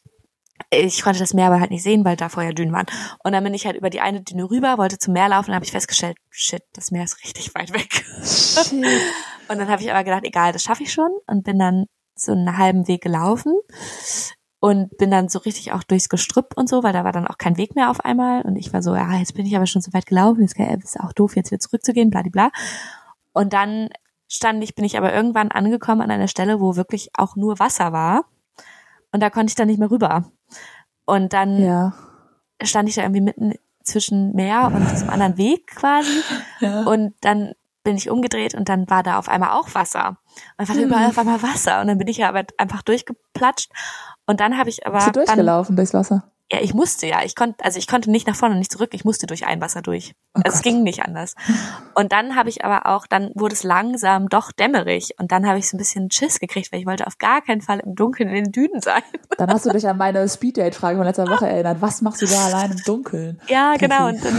ich konnte das Meer aber halt nicht sehen, weil da vorher Dünen waren. Und dann bin ich halt über die eine Düne rüber, wollte zum Meer laufen und habe ich festgestellt, shit, das Meer ist richtig weit weg. Shit. Und dann habe ich aber gedacht, egal, das schaffe ich schon und bin dann so einen halben Weg gelaufen und bin dann so richtig auch durchs Gestrüpp und so, weil da war dann auch kein Weg mehr auf einmal und ich war so, ja, jetzt bin ich aber schon so weit gelaufen, jetzt ist auch doof, jetzt wieder zurückzugehen, bla, bla. Und dann stand ich, bin ich aber irgendwann angekommen an einer Stelle, wo wirklich auch nur Wasser war und da konnte ich dann nicht mehr rüber. Und dann Ja. stand ich da irgendwie mitten zwischen Meer und diesem anderen Weg quasi ja. und dann bin ich umgedreht und dann war da auf einmal auch Wasser. Und dann war da überall auf einmal Wasser. Und dann bin ich ja aber einfach durchgeplatscht. Und dann habe ich aber. Bist du dann, durchgelaufen durchs Wasser? ja, ich musste ja. Ich konnte, also ich konnte nicht nach vorne und nicht zurück. Ich musste durch ein Wasser durch. Oh also es ging nicht anders. Und dann habe ich aber auch, dann wurde es langsam doch dämmerig. Und dann habe ich so ein bisschen Schiss gekriegt, weil ich wollte auf gar keinen Fall im Dunkeln in den Dünen sein. Dann hast du dich an meine Speeddate-Frage von letzter Woche erinnert. Was machst du da allein im Dunkeln? Ja, genau. Und dann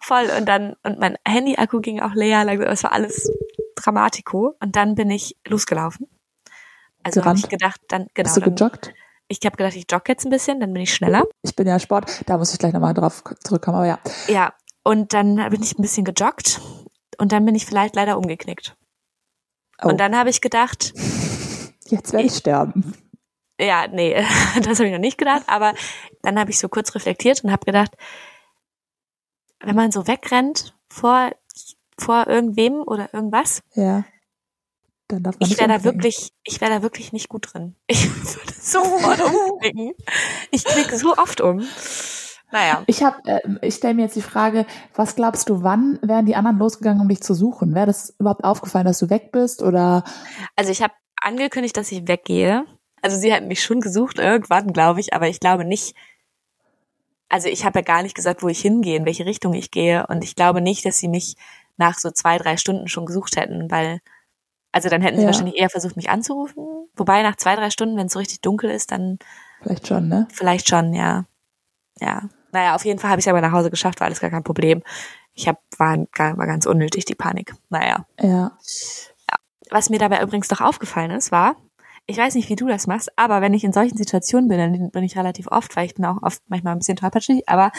voll. Und dann, und mein Handy-Akku ging auch leer. langsam. Es war alles Dramatiko. Und dann bin ich losgelaufen. Also habe ich gedacht, dann, genau. Bist du dann, gejoggt? Ich habe gedacht, ich jogge jetzt ein bisschen, dann bin ich schneller. Ich bin ja Sport, da muss ich gleich nochmal drauf zurückkommen, aber ja. Ja. Und dann bin ich ein bisschen gejoggt. Und dann bin ich vielleicht leider umgeknickt. Oh, Und dann habe ich gedacht, jetzt werde ich sterben. ja, nee, das habe ich noch nicht gedacht, aber dann habe ich so kurz reflektiert und habe gedacht, wenn man so wegrennt vor, vor irgendwem oder irgendwas, Ja. Dann darf man ich wäre da wirklich, ich wäre da wirklich nicht gut drin. Ich würde sofort umknicken. Ich knicke so oft um. Naja, Ich habe, äh, ich stelle mir jetzt die Frage, was glaubst du, wann wären die anderen losgegangen, um dich zu suchen? Wäre das überhaupt aufgefallen, dass du weg bist oder? also ich habe angekündigt, dass ich weggehe. Also sie hatten mich schon gesucht irgendwann, glaube ich, aber ich glaube nicht. Also ich habe ja gar nicht gesagt, wo ich hingehe, in welche Richtung ich gehe. Und ich glaube nicht, dass sie mich nach so zwei, drei Stunden schon gesucht hätten, weil, also dann hätten sie Ja. wahrscheinlich eher versucht, mich anzurufen. Wobei nach zwei, drei Stunden, wenn es so richtig dunkel ist, dann Vielleicht schon, ne? vielleicht schon, ja. Ja. Naja, auf jeden Fall habe ich es aber nach Hause geschafft, war alles gar kein Problem. Ich hab, war, war ganz unnötig, die Panik. Naja. Ja. Was mir dabei übrigens doch aufgefallen ist, war, ich weiß nicht, wie du das machst, aber wenn ich in solchen Situationen bin, dann bin ich relativ oft, weil ich bin auch oft manchmal ein bisschen tollpatschig, aber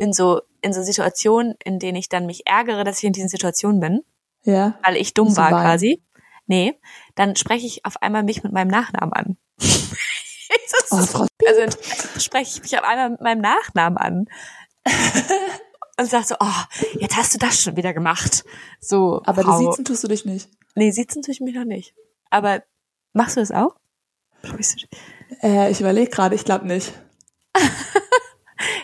in so, in so Situationen, in denen ich dann mich ärgere, dass ich in diesen Situationen bin, Ja. weil ich dumm war quasi. Nee, dann spreche ich auf einmal mich mit meinem Nachnamen an. Oh, also dann spreche ich mich auf einmal mit meinem Nachnamen an. Und sag so, oh, jetzt hast du das schon wieder gemacht. So, Aber Frau. du siezen tust du dich nicht. Nee, siezen tue ich mich noch nicht. Aber machst du das auch? Äh, ich überlege gerade, ich glaube nicht.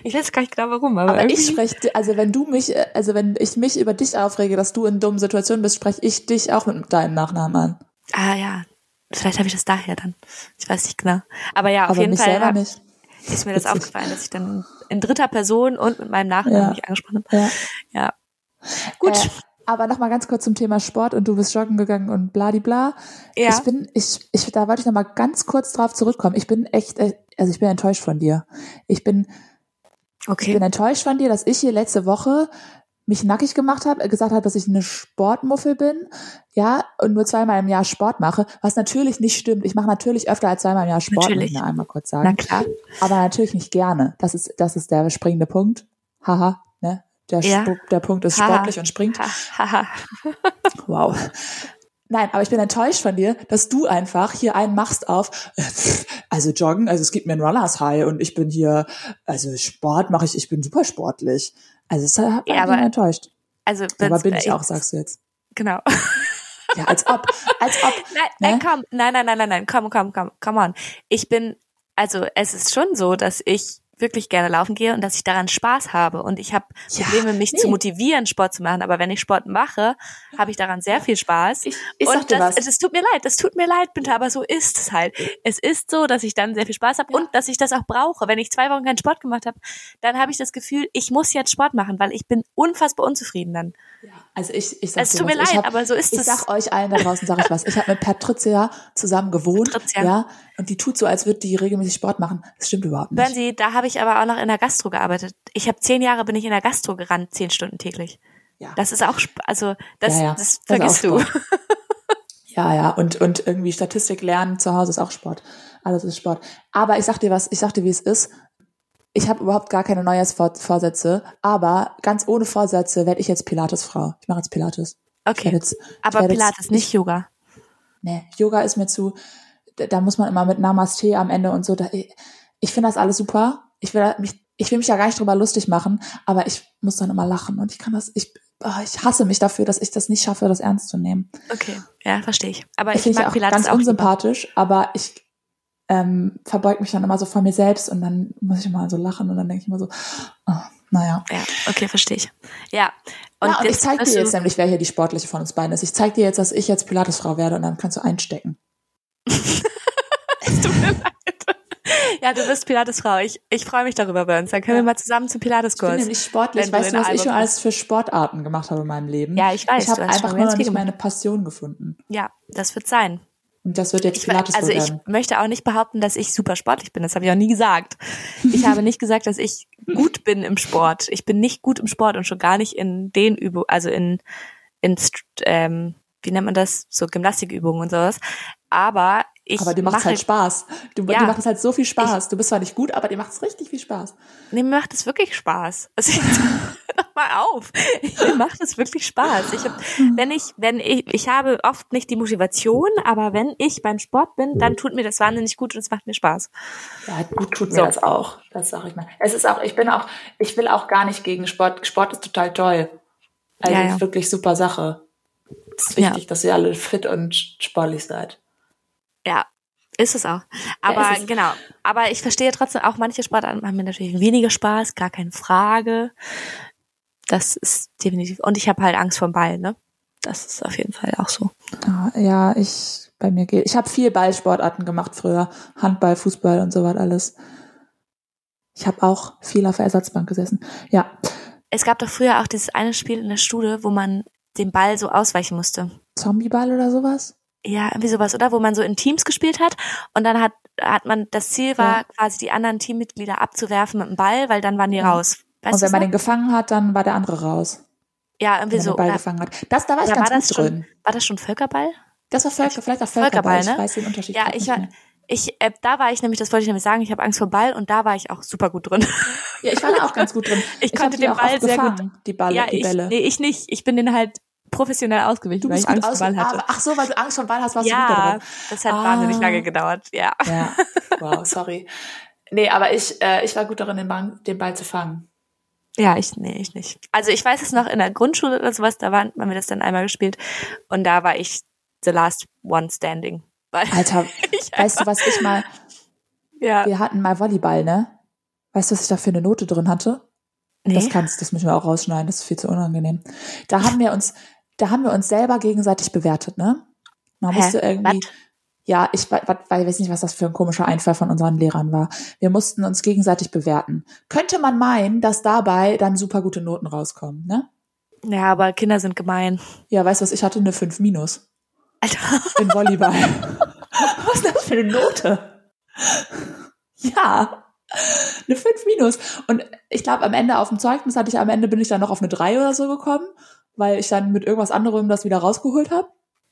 Ich weiß gar nicht genau warum, aber, Aber ich spreche, also wenn du mich, äh, also wenn ich mich über dich aufrege, dass du in dummen Situationen bist, spreche ich dich auch mit deinem Nachnamen an. Ah ja, vielleicht habe ich das daher dann. Ich weiß nicht genau. Aber ja, auf aber jeden mich Fall selber hab- nicht. ist mir das aufgefallen, dass ich dann in dritter Person und mit meinem Nachnamen Ja. mich angesprochen habe. Ja. Ja. Gut. Äh, aber noch mal ganz kurz zum Thema Sport und du bist joggen gegangen und bladibla. ja. Ich bin, ich, ich, da wollte ich noch mal ganz kurz drauf zurückkommen. Ich bin echt, äh, also ich bin enttäuscht von dir. Ich bin, ich okay. bin enttäuscht von dir, dass ich hier letzte Woche mich nackig gemacht habe, gesagt habe, dass ich eine Sportmuffel bin, ja, und nur zweimal im Jahr Sport mache, was natürlich nicht stimmt. Ich mache natürlich öfter als zweimal im Jahr Sport, muss Natürlich. ich mir einmal kurz Na sagen. klar. Aber natürlich nicht gerne. Das ist, das ist der springende Punkt. Haha, ne? Der, Ja. Der Punkt ist Haha. sportlich und springt. Ha, Haha. Wow. Nein, aber ich bin enttäuscht von dir, dass du einfach hier einen machst auf, äh, also joggen, also es gibt mir ein Runners High und ich bin hier, also Sport mache ich, ich bin super sportlich. Also es hat mich Ja, enttäuscht. Also, Aber bin ich äh, auch, sagst du jetzt. Genau. Ja, als ob, als ob. Nein, Ne? nein, komm, nein, nein, nein, nein, nein, komm, komm, komm, come on. Ich bin, also es ist schon so, dass ich wirklich gerne laufen gehe und dass ich daran Spaß habe und ich habe Ja, Probleme, mich nee. zu motivieren, Sport zu machen. Aber wenn ich Sport mache, habe ich daran sehr viel Spaß. Ich, ich und das, was. das tut mir leid, das tut mir leid, bitte, aber so ist es halt. Es ist so, dass ich dann sehr viel Spaß habe und dass ich das auch brauche. Wenn ich zwei Wochen keinen Sport gemacht habe, dann habe ich das Gefühl, ich muss jetzt Sport machen, weil ich bin unfassbar unzufrieden dann. Also ich, ich sag Es dir tut mir was, ich leid, hab, aber so ist ich es. sag euch allen da draußen, sag ich was. Ich habe mit Patricia zusammen gewohnt, Patricia. ja, und die tut so, als würde die regelmäßig Sport machen. Das stimmt überhaupt nicht. Hören Sie, da habe ich aber auch noch in der Gastro gearbeitet. Ich habe zehn Jahre bin ich in der Gastro gerannt, zehn Stunden täglich. Ja. Das ist auch, also das, Ja, ja. das vergisst du. Ja, ja, und, und irgendwie Statistik lernen zu Hause ist auch Sport. Alles ist Sport. Aber ich sag dir was, ich sag dir, wie es ist. Ich habe überhaupt gar keine Neujahrsvorsätze, aber ganz ohne Vorsätze werde ich jetzt Pilatesfrau. Ich mache jetzt Pilates. Okay, jetzt, aber werde jetzt- Pilates, nicht Yoga. Nee, Yoga ist mir zu, da, muss man immer mit Namaste am Ende und so. Da, ich finde das alles super. Ich will mich, ich will mich ja gar nicht drüber lustig machen, aber ich muss dann immer lachen und ich kann das, ich, ah, ich hasse mich dafür, dass ich das nicht schaffe, das ernst zu nehmen. Okay, ja, verstehe ich. Aber Ich ich, finde mag auch Pilates ganz auch lieber. unsympathisch, aber ich ähm, verbeug mich dann immer so vor mir selbst und dann muss ich immer so lachen und dann denke ich immer so, oh, naja. Ja, okay, versteche ich. Ja. Und, ja, und ich jetzt zeig dir jetzt nämlich, wer hier die sportliche von uns beiden ist. Ich zeig dir jetzt, dass ich jetzt Pilatesfrau werde und dann kannst du einstecken. Es tut mir leid. Ja, du bist Pilatesfrau. Ich, ich freue mich darüber, Burns. Dann können Ja. wir mal zusammen zum Ich bin Pilateskurs. nämlich sportlich. Weißt du, was ich schon alles für Sportarten gemacht habe in meinem Leben? Ja, ich weiß, Ich habe einfach nur ganz noch nicht meine Passion gefunden. Ja, das wird sein. Und das wird jetzt Ich, Pilates also ich möchte auch nicht behaupten, dass ich super sportlich bin. Das habe ich auch nie gesagt. Ich habe nicht gesagt, dass ich gut bin im Sport. Ich bin nicht gut im Sport und schon gar nicht in den Übungen, also in, in ähm, wie nennt man das, so Gymnastikübungen und sowas. Aber ich aber dir macht mache, halt Spaß. Du, Ja. dir macht es halt so viel Spaß. du bist zwar nicht gut, aber dir macht es richtig viel Spaß. nee, mir macht es wirklich Spaß. Also mal auf. Mir macht es wirklich Spaß. Ich hab, wenn ich, wenn ich, ich habe oft nicht die Motivation, aber wenn ich beim Sport bin, dann tut mir das wahnsinnig gut und es macht mir Spaß. Ja, gut tut So. mir das auch. Das sage ich mal. Es ist auch, ich bin auch, ich will auch gar nicht gegen Sport. Sport ist total toll. Also Ja, ja. wirklich super Sache. Es ist wichtig, dass ihr alle fit und sportlich seid. Ja, ist es auch. Aber ist es. genau. Aber ich verstehe trotzdem auch, manche Sportarten machen mir natürlich weniger Spaß, gar keine Frage. Das ist definitiv. Und ich habe halt Angst vor dem Ball, ne? Das ist auf jeden Fall auch so. Ja, ich, bei mir geht. Ich habe viel Ballsportarten gemacht früher. Handball, Fußball und so was alles. Ich habe auch viel auf der Ersatzbank gesessen. Ja, Es gab doch früher auch dieses eine Spiel in der Schule, wo man dem Ball so ausweichen musste. Zombieball oder sowas? Ja, irgendwie sowas, oder? Wo man so in Teams gespielt hat und dann hat, hat man, das Ziel war Ja. quasi die anderen Teammitglieder abzuwerfen mit dem Ball, weil dann waren die Ja. raus. Weißt und wenn man noch? den gefangen hat, dann war der andere raus. ja, Wenn irgendwie man so. den Ball Oder, gefangen hat. Das, da war ich ganz war das gut schon, drin. war das schon Völkerball? Das war Völker, vielleicht auch Völkerball, Völkerball. Ich ne? weiß den Unterschied. Ja, ich war, mehr. ich, äh, da war ich nämlich, das wollte ich nämlich sagen, ich habe Angst vor Ball und da war ich auch super gut drin. Ja, ich war da auch ganz gut drin. Ich hab konnte den Ball sehr gefangen, Die, Balle, ja, die ich, Bälle. nee, ich nicht. Ich bin den halt professionell ausgewichen, du weil ich Angst vor. Ball hatte. Ah, ach so, weil du Angst vor Ball hast, warst du gut da ja, das hat Ah. wahnsinnig lange gedauert, ja. Ja, wow, sorry. Nee, aber ich, äh, ich war gut darin, den Ball, den Ball zu fangen. Ja, ich, nee, ich nicht. Also ich weiß es noch in der Grundschule oder sowas, da waren, haben wir das dann einmal gespielt und da war ich the last one standing. Alter, weißt du, was ich mal, ja, wir hatten mal Volleyball, ne? Weißt du, was ich da für eine Note drin hatte? nee. Das kannst, das müssen wir auch rausschneiden, das ist viel zu unangenehm. Da haben wir uns, da haben wir uns selber gegenseitig bewertet, ne? Man Hä? musste irgendwie, Was? ja, ich we- we- weiß nicht, was das für ein komischer Einfall von unseren Lehrern war. Wir mussten uns gegenseitig bewerten. Könnte man meinen, dass dabei dann super gute Noten rauskommen, ne? ja, aber Kinder sind gemein. Ja, weißt du was, ich hatte eine 5 minus Alter, in Volleyball. was ist das für eine Note? Ja, eine 5 minus. Und ich glaube, am Ende auf dem Zeugnis hatte ich am Ende bin ich dann noch auf eine 3 oder so gekommen, weil ich dann mit irgendwas anderem das wieder rausgeholt habe.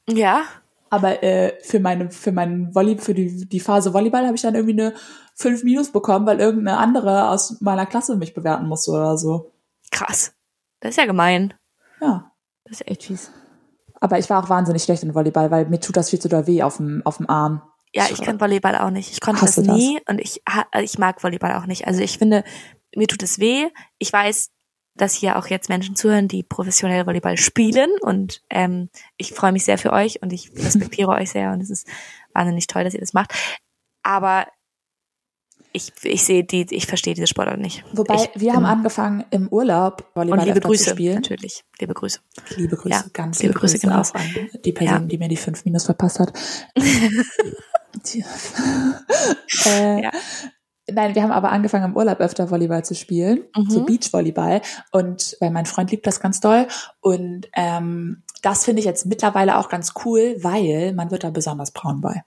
ja, Aber äh, für meine, für meinen Volley, für die, die Phase Volleyball habe ich dann irgendwie eine 5 minus bekommen, weil irgendeine andere aus meiner Klasse mich bewerten musste oder so. krass. Das ist ja gemein. Ja. Das ist echt fies. Aber ich war auch wahnsinnig schlecht in Volleyball, weil mir tut das viel zu doll weh auf dem, auf dem Arm. Ja, ich kann Volleyball auch nicht. Ich konnte das du das? nie und ich, ich mag Volleyball auch nicht. Also ich finde, mir tut es weh. Ich weiß, dass hier auch jetzt Menschen zuhören, die professionell Volleyball spielen und ähm, ich freue mich sehr für euch und ich respektiere euch sehr und es ist wahnsinnig toll, dass ihr das macht. Aber ich, ich sehe die, ich verstehe diese Sportart nicht. Wobei, ich wir haben angefangen im Urlaub Volleyball und liebe Grüße zu spielen. natürlich, liebe Grüße. Liebe Grüße, Ja, ganz liebe liebe, Grüße Grüße, gehen auch an die Person, die mir die fünf Minus verpasst hat. Äh, Ja. Nein, wir haben aber angefangen im Urlaub öfter Volleyball zu spielen, Mhm. so Beachvolleyball. Und weil mein Freund liebt das ganz doll. Und ähm, das finde ich jetzt mittlerweile auch ganz cool, weil man wird da besonders braun bei.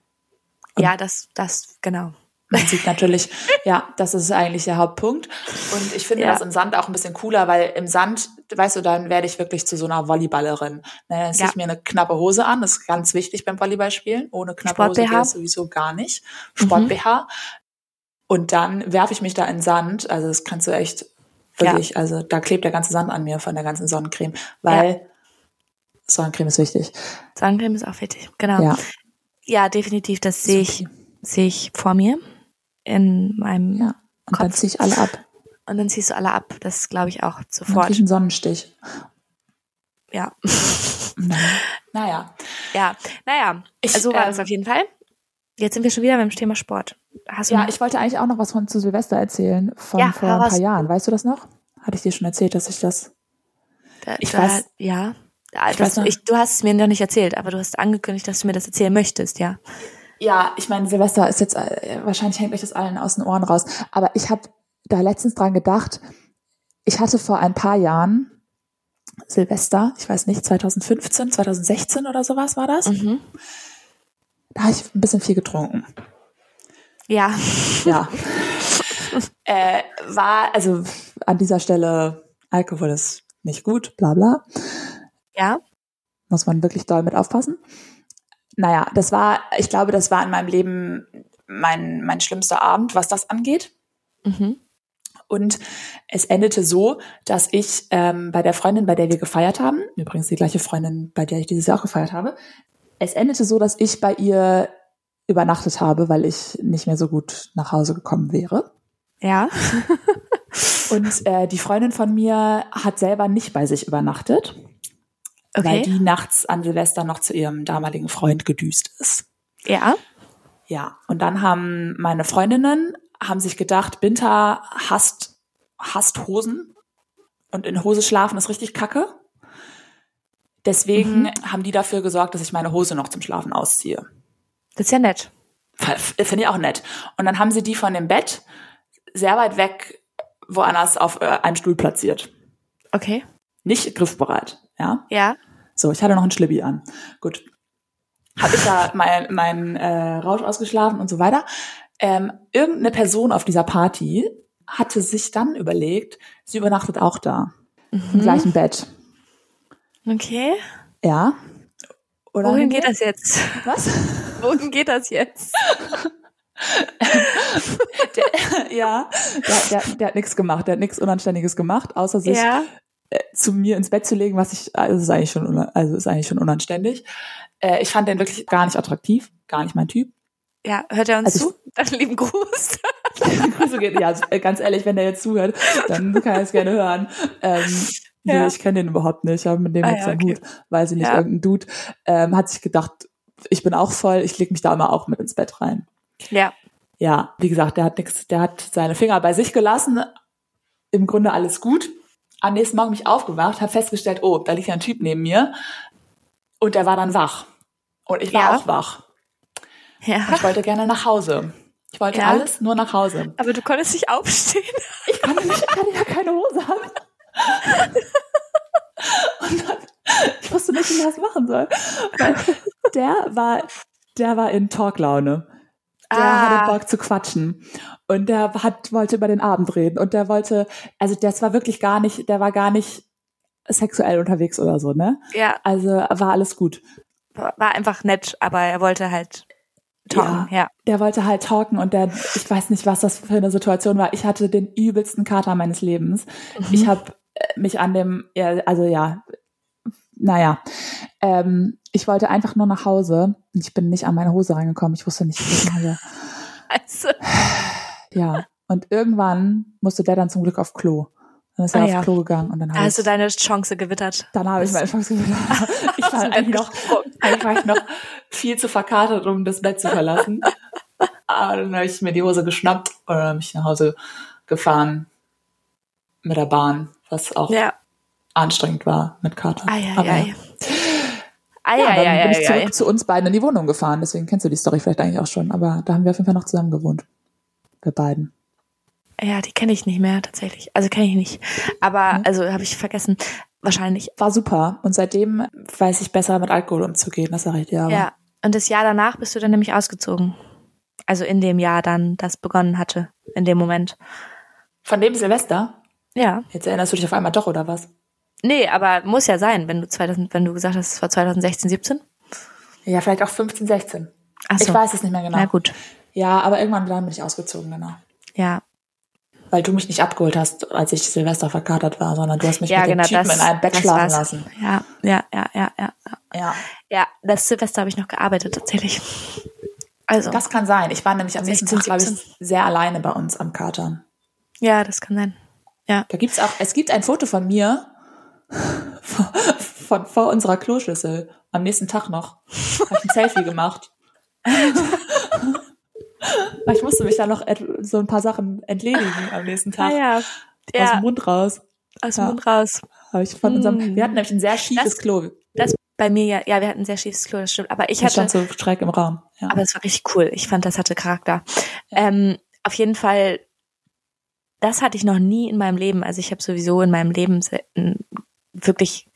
Und- Ja, das, das, genau. Man sieht natürlich, ja, das ist eigentlich der Hauptpunkt. Und ich finde Ja. das im Sand auch ein bisschen cooler, weil im Sand, weißt du, dann werde ich wirklich zu so einer Volleyballerin. Dann ziehe Ja. ich mir eine knappe Hose an, das ist ganz wichtig beim Volleyballspielen. Ohne knappe Sport Hose geht das sowieso gar nicht. Sport Mhm. BH. Und dann werfe ich mich da in Sand. Also das kannst du echt wirklich, also da klebt der ganze Sand an mir von der ganzen Sonnencreme, weil Sonnencreme ist wichtig. Sonnencreme ist auch wichtig, genau. Ja. Ja, definitiv, das sehe ich, sehe ich vor mir in meinem Ja. Und dann Kopf. ziehe ich alle ab. und dann ziehst du alle ab. Das glaube ich auch Dann sofort. einen Sonnenstich. Ja. Naja. ja. Naja, Ich, so war ähm, es auf jeden Fall. Jetzt sind wir schon wieder beim Thema Sport. Hast du Ja, ich wollte eigentlich auch noch was von zu Silvester erzählen, von Ja, vor ein paar. Jahren. Weißt du das noch? Hatte ich dir schon erzählt, dass ich das. da, ich da, weiß- ja. Ja, ich weiß noch- ich, du hast es mir noch nicht erzählt, aber du hast angekündigt, dass du mir das erzählen möchtest, ja. Ja, ich meine, Silvester ist jetzt, äh, wahrscheinlich hängt euch das allen aus den Ohren raus. Aber ich habe da letztens dran gedacht, ich hatte vor ein paar Jahren Silvester, ich weiß nicht, 2015, 2016 oder sowas war das. Mhm. Habe ich ein bisschen viel getrunken. Ja. Ja. äh, war, also an dieser Stelle, Alkohol ist nicht gut, bla bla. Ja. muss man wirklich doll mit aufpassen. Naja, das war, ich glaube, das war in meinem Leben mein, mein schlimmster Abend, was das angeht. Mhm. Und es endete so, dass ich ähm, bei der Freundin, bei der wir gefeiert haben, übrigens die gleiche Freundin, bei der ich dieses Jahr auch gefeiert habe, es endete so, dass ich bei ihr übernachtet habe, weil ich nicht mehr so gut nach Hause gekommen wäre. Ja. Und äh, die Freundin von mir hat selber nicht bei sich übernachtet, weil Okay. die nachts an Silvester noch zu ihrem damaligen Freund gedüst ist. Ja. Ja, und dann haben meine Freundinnen haben sich gedacht, Binta hasst, hasst Hosen und in Hose schlafen ist richtig kacke. Deswegen Mhm. haben die dafür gesorgt, dass ich meine Hose noch zum Schlafen ausziehe. Das ist ja nett. F- Finde ich auch nett. Und dann haben sie die von dem Bett sehr weit weg woanders auf äh, einem Stuhl platziert. Okay. Nicht griffbereit, ja. Ja. So, ich hatte noch einen Schlibbi an. Gut. Habe ich da mein, mein äh, Rausch ausgeschlafen und so weiter. Ähm, irgendeine Person auf dieser Party hatte sich dann überlegt, sie übernachtet auch da. Im Mhm. gleichen Bett. Okay. Ja. Oder Wohin geht das jetzt? Was? Wohin geht das jetzt? der, ja, der, der, der hat nichts gemacht, der hat nichts Unanständiges gemacht, außer sich Ja. äh, zu mir ins Bett zu legen, was ich, also ist eigentlich schon, also ist eigentlich schon unanständig. Äh, ich fand den wirklich gar nicht attraktiv, gar nicht mein Typ. Ja, hört er uns Also zu? Dann lieben Gruß. Ja, äh, ganz ehrlich, wenn der jetzt zuhört, dann kann er es gerne hören. Ähm, nee, Ja. ich kenne den überhaupt nicht, ich habe mit dem Ah, nichts ja, okay. Hut, weiß ich nicht, Ja. irgendein Dude, ähm, hat sich gedacht, ich bin auch voll, ich leg mich da immer auch mit ins Bett rein. Ja. ja, wie gesagt, der hat nix, der hat seine Finger bei sich gelassen. Im Grunde alles gut. Am nächsten Morgen bin ich aufgewacht, habe festgestellt, oh, da liegt ja ein Typ neben mir. Und der war dann wach. Und ich war Ja. auch wach. Ja. Ich wollte gerne nach Hause. Ich wollte Ja. alles nur nach Hause. Aber du konntest nicht aufstehen. Ich konnte nicht, ich hatte ja keine Hose an. Und dann, ich wusste nicht, wie ich das machen soll. Weil der war, der war in Talklaune. Der Ah. hatte Bock zu quatschen. Und der hat, wollte über den Abend reden. Und der wollte, also das war wirklich gar nicht, der war gar nicht sexuell unterwegs oder so, ne? Ja, Also war alles gut. war einfach nett, aber er wollte halt talken. Ja. Der wollte halt talken und der, ich weiß nicht, was das für eine Situation war. Ich hatte den übelsten Kater meines Lebens. Ich habe mich an dem, ja, also ja, naja, ähm, ich wollte einfach nur nach Hause und ich bin nicht an meine Hose reingekommen. Ich wusste nicht, wie ich machen soll. Also, Ja. Und irgendwann musste der dann zum Glück auf Klo. Dann ist er Ah, aufs ja. Klo gegangen und dann da habe hast du deine Chance gewittert. dann habe ich meine Chance gewittert. Ich war eigentlich noch, eigentlich war ich noch viel zu verkatert, um das Bett zu verlassen. Aber dann habe ich mir die Hose geschnappt und dann habe ich nach Hause gefahren mit der Bahn, was auch Ja. anstrengend war mit Kater. Ei, ei, Aber ei. ja. Ei, Ja, ei, dann ei, bin ich zurück ei. zu uns beiden in die Wohnung gefahren. Deswegen kennst du die Story vielleicht eigentlich auch schon. Aber da haben wir auf jeden Fall noch zusammen gewohnt. Wir beiden. Ja, die kenne ich nicht mehr tatsächlich. Also kenne ich nicht. Aber, Mhm. also habe ich vergessen. Wahrscheinlich. War super. Und seitdem weiß ich besser mit Alkohol umzugehen. Das sage ich dir aber. Ja. Und das Jahr danach bist du dann nämlich ausgezogen. Also in dem Jahr dann, das begonnen hatte. In dem Moment. Von dem Silvester? Ja. Jetzt erinnerst du dich auf einmal doch, oder was? Nee, aber muss ja sein, wenn du 2000, wenn du gesagt hast, es war 2016, 17. Ja, vielleicht auch 15, 16. Ach so. Ich weiß es nicht mehr genau. Na gut. Ja, aber irgendwann dann bin ich ausgezogen, genau. Ja. Weil du mich nicht abgeholt hast, als ich Silvester verkatert war, sondern du hast mich Ja, mit dem genau, Typen das, in einem Bett schlafen lassen. Ja, ja, ja, ja, ja. Ja, Ja, das Silvester habe ich noch gearbeitet tatsächlich. Also, das kann sein. Ich war nämlich am nächsten 16, Tag, glaube ich, sehr alleine bei uns am Katern. ja, das kann sein. Da gibt's auch, es gibt ein Foto von mir von, von vor unserer Kloschüssel am nächsten Tag noch. Habe ich ein Selfie gemacht. Ich musste mich da noch so ein paar Sachen entledigen am nächsten Tag. Ah, ja. Aus Ja, dem Mund raus. aus dem Ja. Mund raus. Habe ich von unserem, Mm. wir hatten nämlich ein sehr schiefes Das- Klo. Das bei mir ja, ja, wir hatten ein sehr schiefes Klo, das stimmt. Aber ich Das stand hatte, so schräg im Raum. Ja. aber es war richtig cool. Ich fand, das hatte Charakter. Ähm, auf jeden Fall, das hatte ich noch nie in meinem Leben. Also ich habe sowieso in meinem Leben wirklich,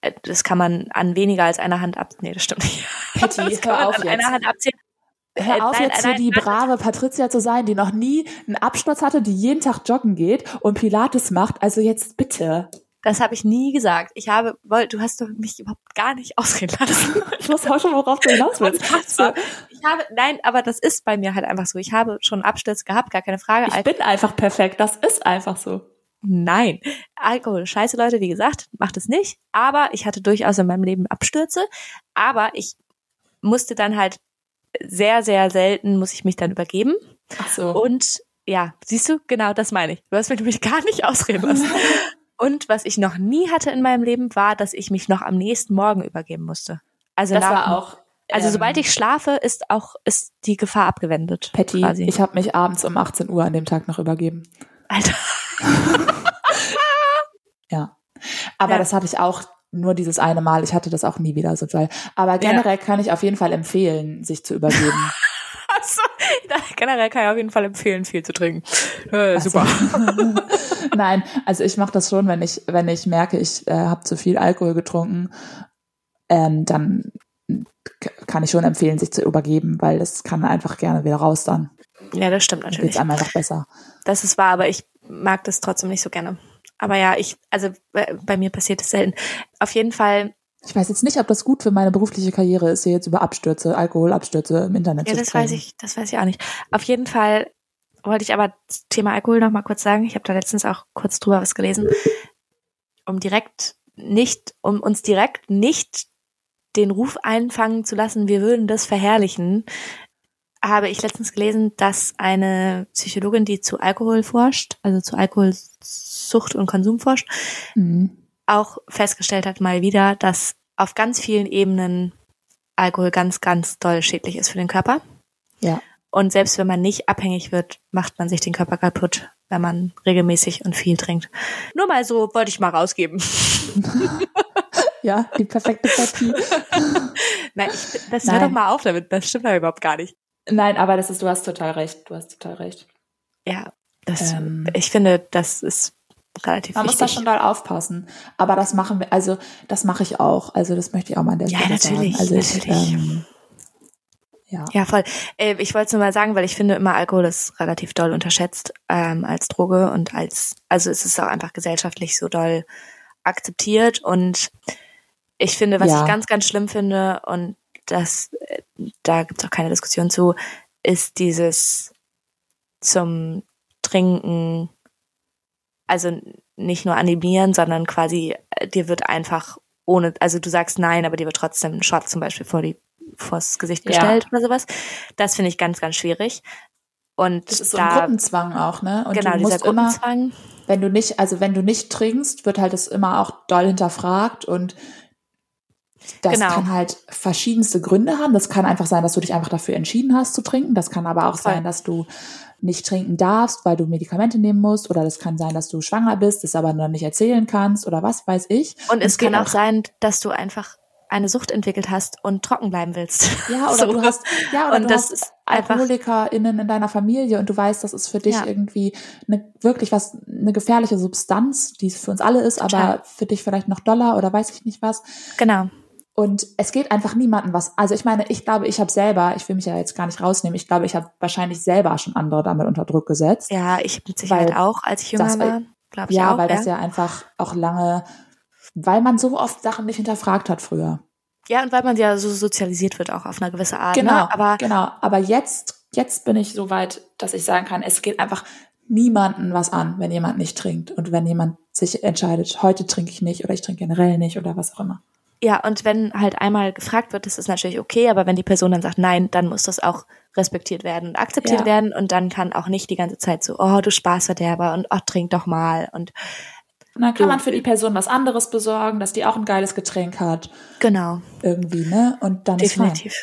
äh, das kann man an weniger als einer Hand ab. Nee, das stimmt nicht. Patty, das kann man auf an jetzt. einer Hand abzählen. Äh, Hör auf nein, jetzt nein, so die nein, brave Patricia zu sein, die noch nie einen Absturz hatte, die jeden Tag joggen geht und Pilates macht. Also jetzt bitte. Das habe ich nie gesagt. Ich habe, du hast mich überhaupt gar nicht ausreden lassen. Ich weiß heute, worauf du hinaus willst. Ich habe, nein, aber das ist bei mir halt einfach so. Ich habe schon Abstürze gehabt, gar keine Frage. Ich bin einfach perfekt. Das ist einfach so. Nein. Alkohol, scheiße Leute, wie gesagt, macht es nicht. Aber ich hatte durchaus in meinem Leben Abstürze. Aber ich musste dann halt sehr, sehr selten, muss ich mich dann übergeben. Ach so. Und ja, siehst du, genau das meine ich. Du hast mich nämlich gar nicht ausreden lassen. Und was ich noch nie hatte in meinem Leben, war, dass ich mich noch am nächsten Morgen übergeben musste. Also das nach, war auch. also ähm, sobald ich schlafe, ist auch ist die Gefahr abgewendet. Patty, quasi. ich habe mich abends um 18 Uhr an dem Tag noch übergeben. Alter. Ja. Aber Ja. das hatte ich auch nur dieses eine Mal. Ich hatte das auch nie wieder so doll. Aber generell kann ich auf jeden Fall empfehlen, sich zu übergeben. Also, generell kann ich auf jeden Fall empfehlen, viel zu trinken. Äh, super. Nein, also ich mache das schon, wenn ich, wenn ich merke, ich äh, habe zu viel Alkohol getrunken, ähm, dann kann ich schon empfehlen, sich zu übergeben, weil das kann einfach gerne wieder raus dann. Ja, das stimmt Dann geht's natürlich. einem einfach besser. Das ist wahr, aber ich mag das trotzdem nicht so gerne. Aber ja, ich, also bei, bei mir passiert es selten. Auf jeden Fall Ich weiß jetzt nicht, ob das gut für meine berufliche Karriere ist, hier jetzt über Abstürze, Alkoholabstürze im Internet Ja, zu das sprechen. weiß ich, das weiß ich auch nicht. Auf jeden Fall wollte ich aber das Thema Alkohol noch mal kurz sagen. Ich habe da letztens auch kurz drüber was gelesen, um direkt nicht, um uns direkt nicht den Ruf einfangen zu lassen, wir würden das verherrlichen, habe ich letztens gelesen, dass eine Psychologin, die zu Alkohol forscht, also zu Alkoholsucht und Konsum forscht, Mhm. Auch festgestellt hat mal wieder, dass auf ganz vielen Ebenen Alkohol ganz, ganz doll schädlich ist für den Körper. Ja. Und selbst wenn man nicht abhängig wird, macht man sich den Körper kaputt, wenn man regelmäßig und viel trinkt. Nur mal so wollte ich mal rausgeben. Ja, die perfekte Partie. Nein, ich, das Nein. hör doch mal auf damit. Das stimmt ja überhaupt gar nicht. Nein, aber das ist, du hast total recht. Du hast total recht. Ja, das, Ähm. ich finde, das ist relativ Man muss da schon doll aufpassen. Aber das machen wir, also das mache ich auch. Also das möchte ich auch mal an der Ja, Stelle natürlich, sagen. Also ich, natürlich. ähm, ja. Ja, voll. Äh, ich wollte es nur mal sagen, weil ich finde immer Alkohol ist relativ doll unterschätzt ähm, als Droge und als, also es ist auch einfach gesellschaftlich so doll akzeptiert und ich finde, was Ja. ich ganz, ganz schlimm finde und das, äh, da gibt's auch keine Diskussion zu, ist dieses zum Trinken, also nicht nur animieren, sondern quasi äh, dir wird einfach ohne, also du sagst nein, aber dir wird trotzdem ein Shot zum Beispiel vor die vors Gesicht Ja. gestellt oder sowas. Das finde ich ganz, ganz schwierig. Und Das ist so ein da, Gruppenzwang auch, ne? Und genau, du dieser musst immer, Gruppenzwang. wenn du nicht, also wenn du nicht trinkst, wird halt das immer auch doll hinterfragt und das Genau. kann halt verschiedenste Gründe haben. Das kann einfach sein, dass du dich einfach dafür entschieden hast zu trinken. Das kann aber auch Voll. sein, dass du nicht trinken darfst, weil du Medikamente nehmen musst. Oder das kann sein, dass du schwanger bist, das aber noch nicht erzählen kannst oder was weiß ich. Und es geht kann auch sein, dass du einfach eine Sucht entwickelt hast und trocken bleiben willst. Ja, oder So. du hast, ja, oder Und du das hast ist AlkoholikerInnen in deiner Familie und du weißt, das ist für dich Ja. irgendwie eine, wirklich was, eine gefährliche Substanz, die es für uns alle ist, Total. aber für dich vielleicht noch Dollar oder weiß ich nicht was. Genau. Und es geht einfach niemandem was. Also ich meine, ich glaube, ich habe selber, ich will mich ja jetzt gar nicht rausnehmen, ich glaube, ich habe wahrscheinlich selber schon andere damit unter Druck gesetzt. Ja, ich mit Sicherheit Weil auch, als ich jünger das- war, glaube ich ja, auch. weil ja. das ja einfach auch lange, weil man so oft Sachen nicht hinterfragt hat früher. ja, und weil man ja so sozialisiert wird auch auf eine gewisse Art. Genau, Ne? Aber genau. Aber jetzt, jetzt bin ich so weit, dass ich sagen kann, es geht einfach niemanden was an, wenn jemand nicht trinkt und wenn jemand sich entscheidet, heute trinke ich nicht oder ich trinke generell nicht oder was auch immer. Ja, und wenn halt einmal gefragt wird, das ist natürlich okay, aber wenn die Person dann sagt nein, dann muss das auch respektiert werden und akzeptiert Ja. werden und dann kann auch nicht die ganze Zeit so, oh, du Spaßverderber und oh, trink doch mal und Und dann kann man für die Person was anderes besorgen, dass die auch ein geiles Getränk hat, genau, irgendwie, ne? Und dann ist definitiv.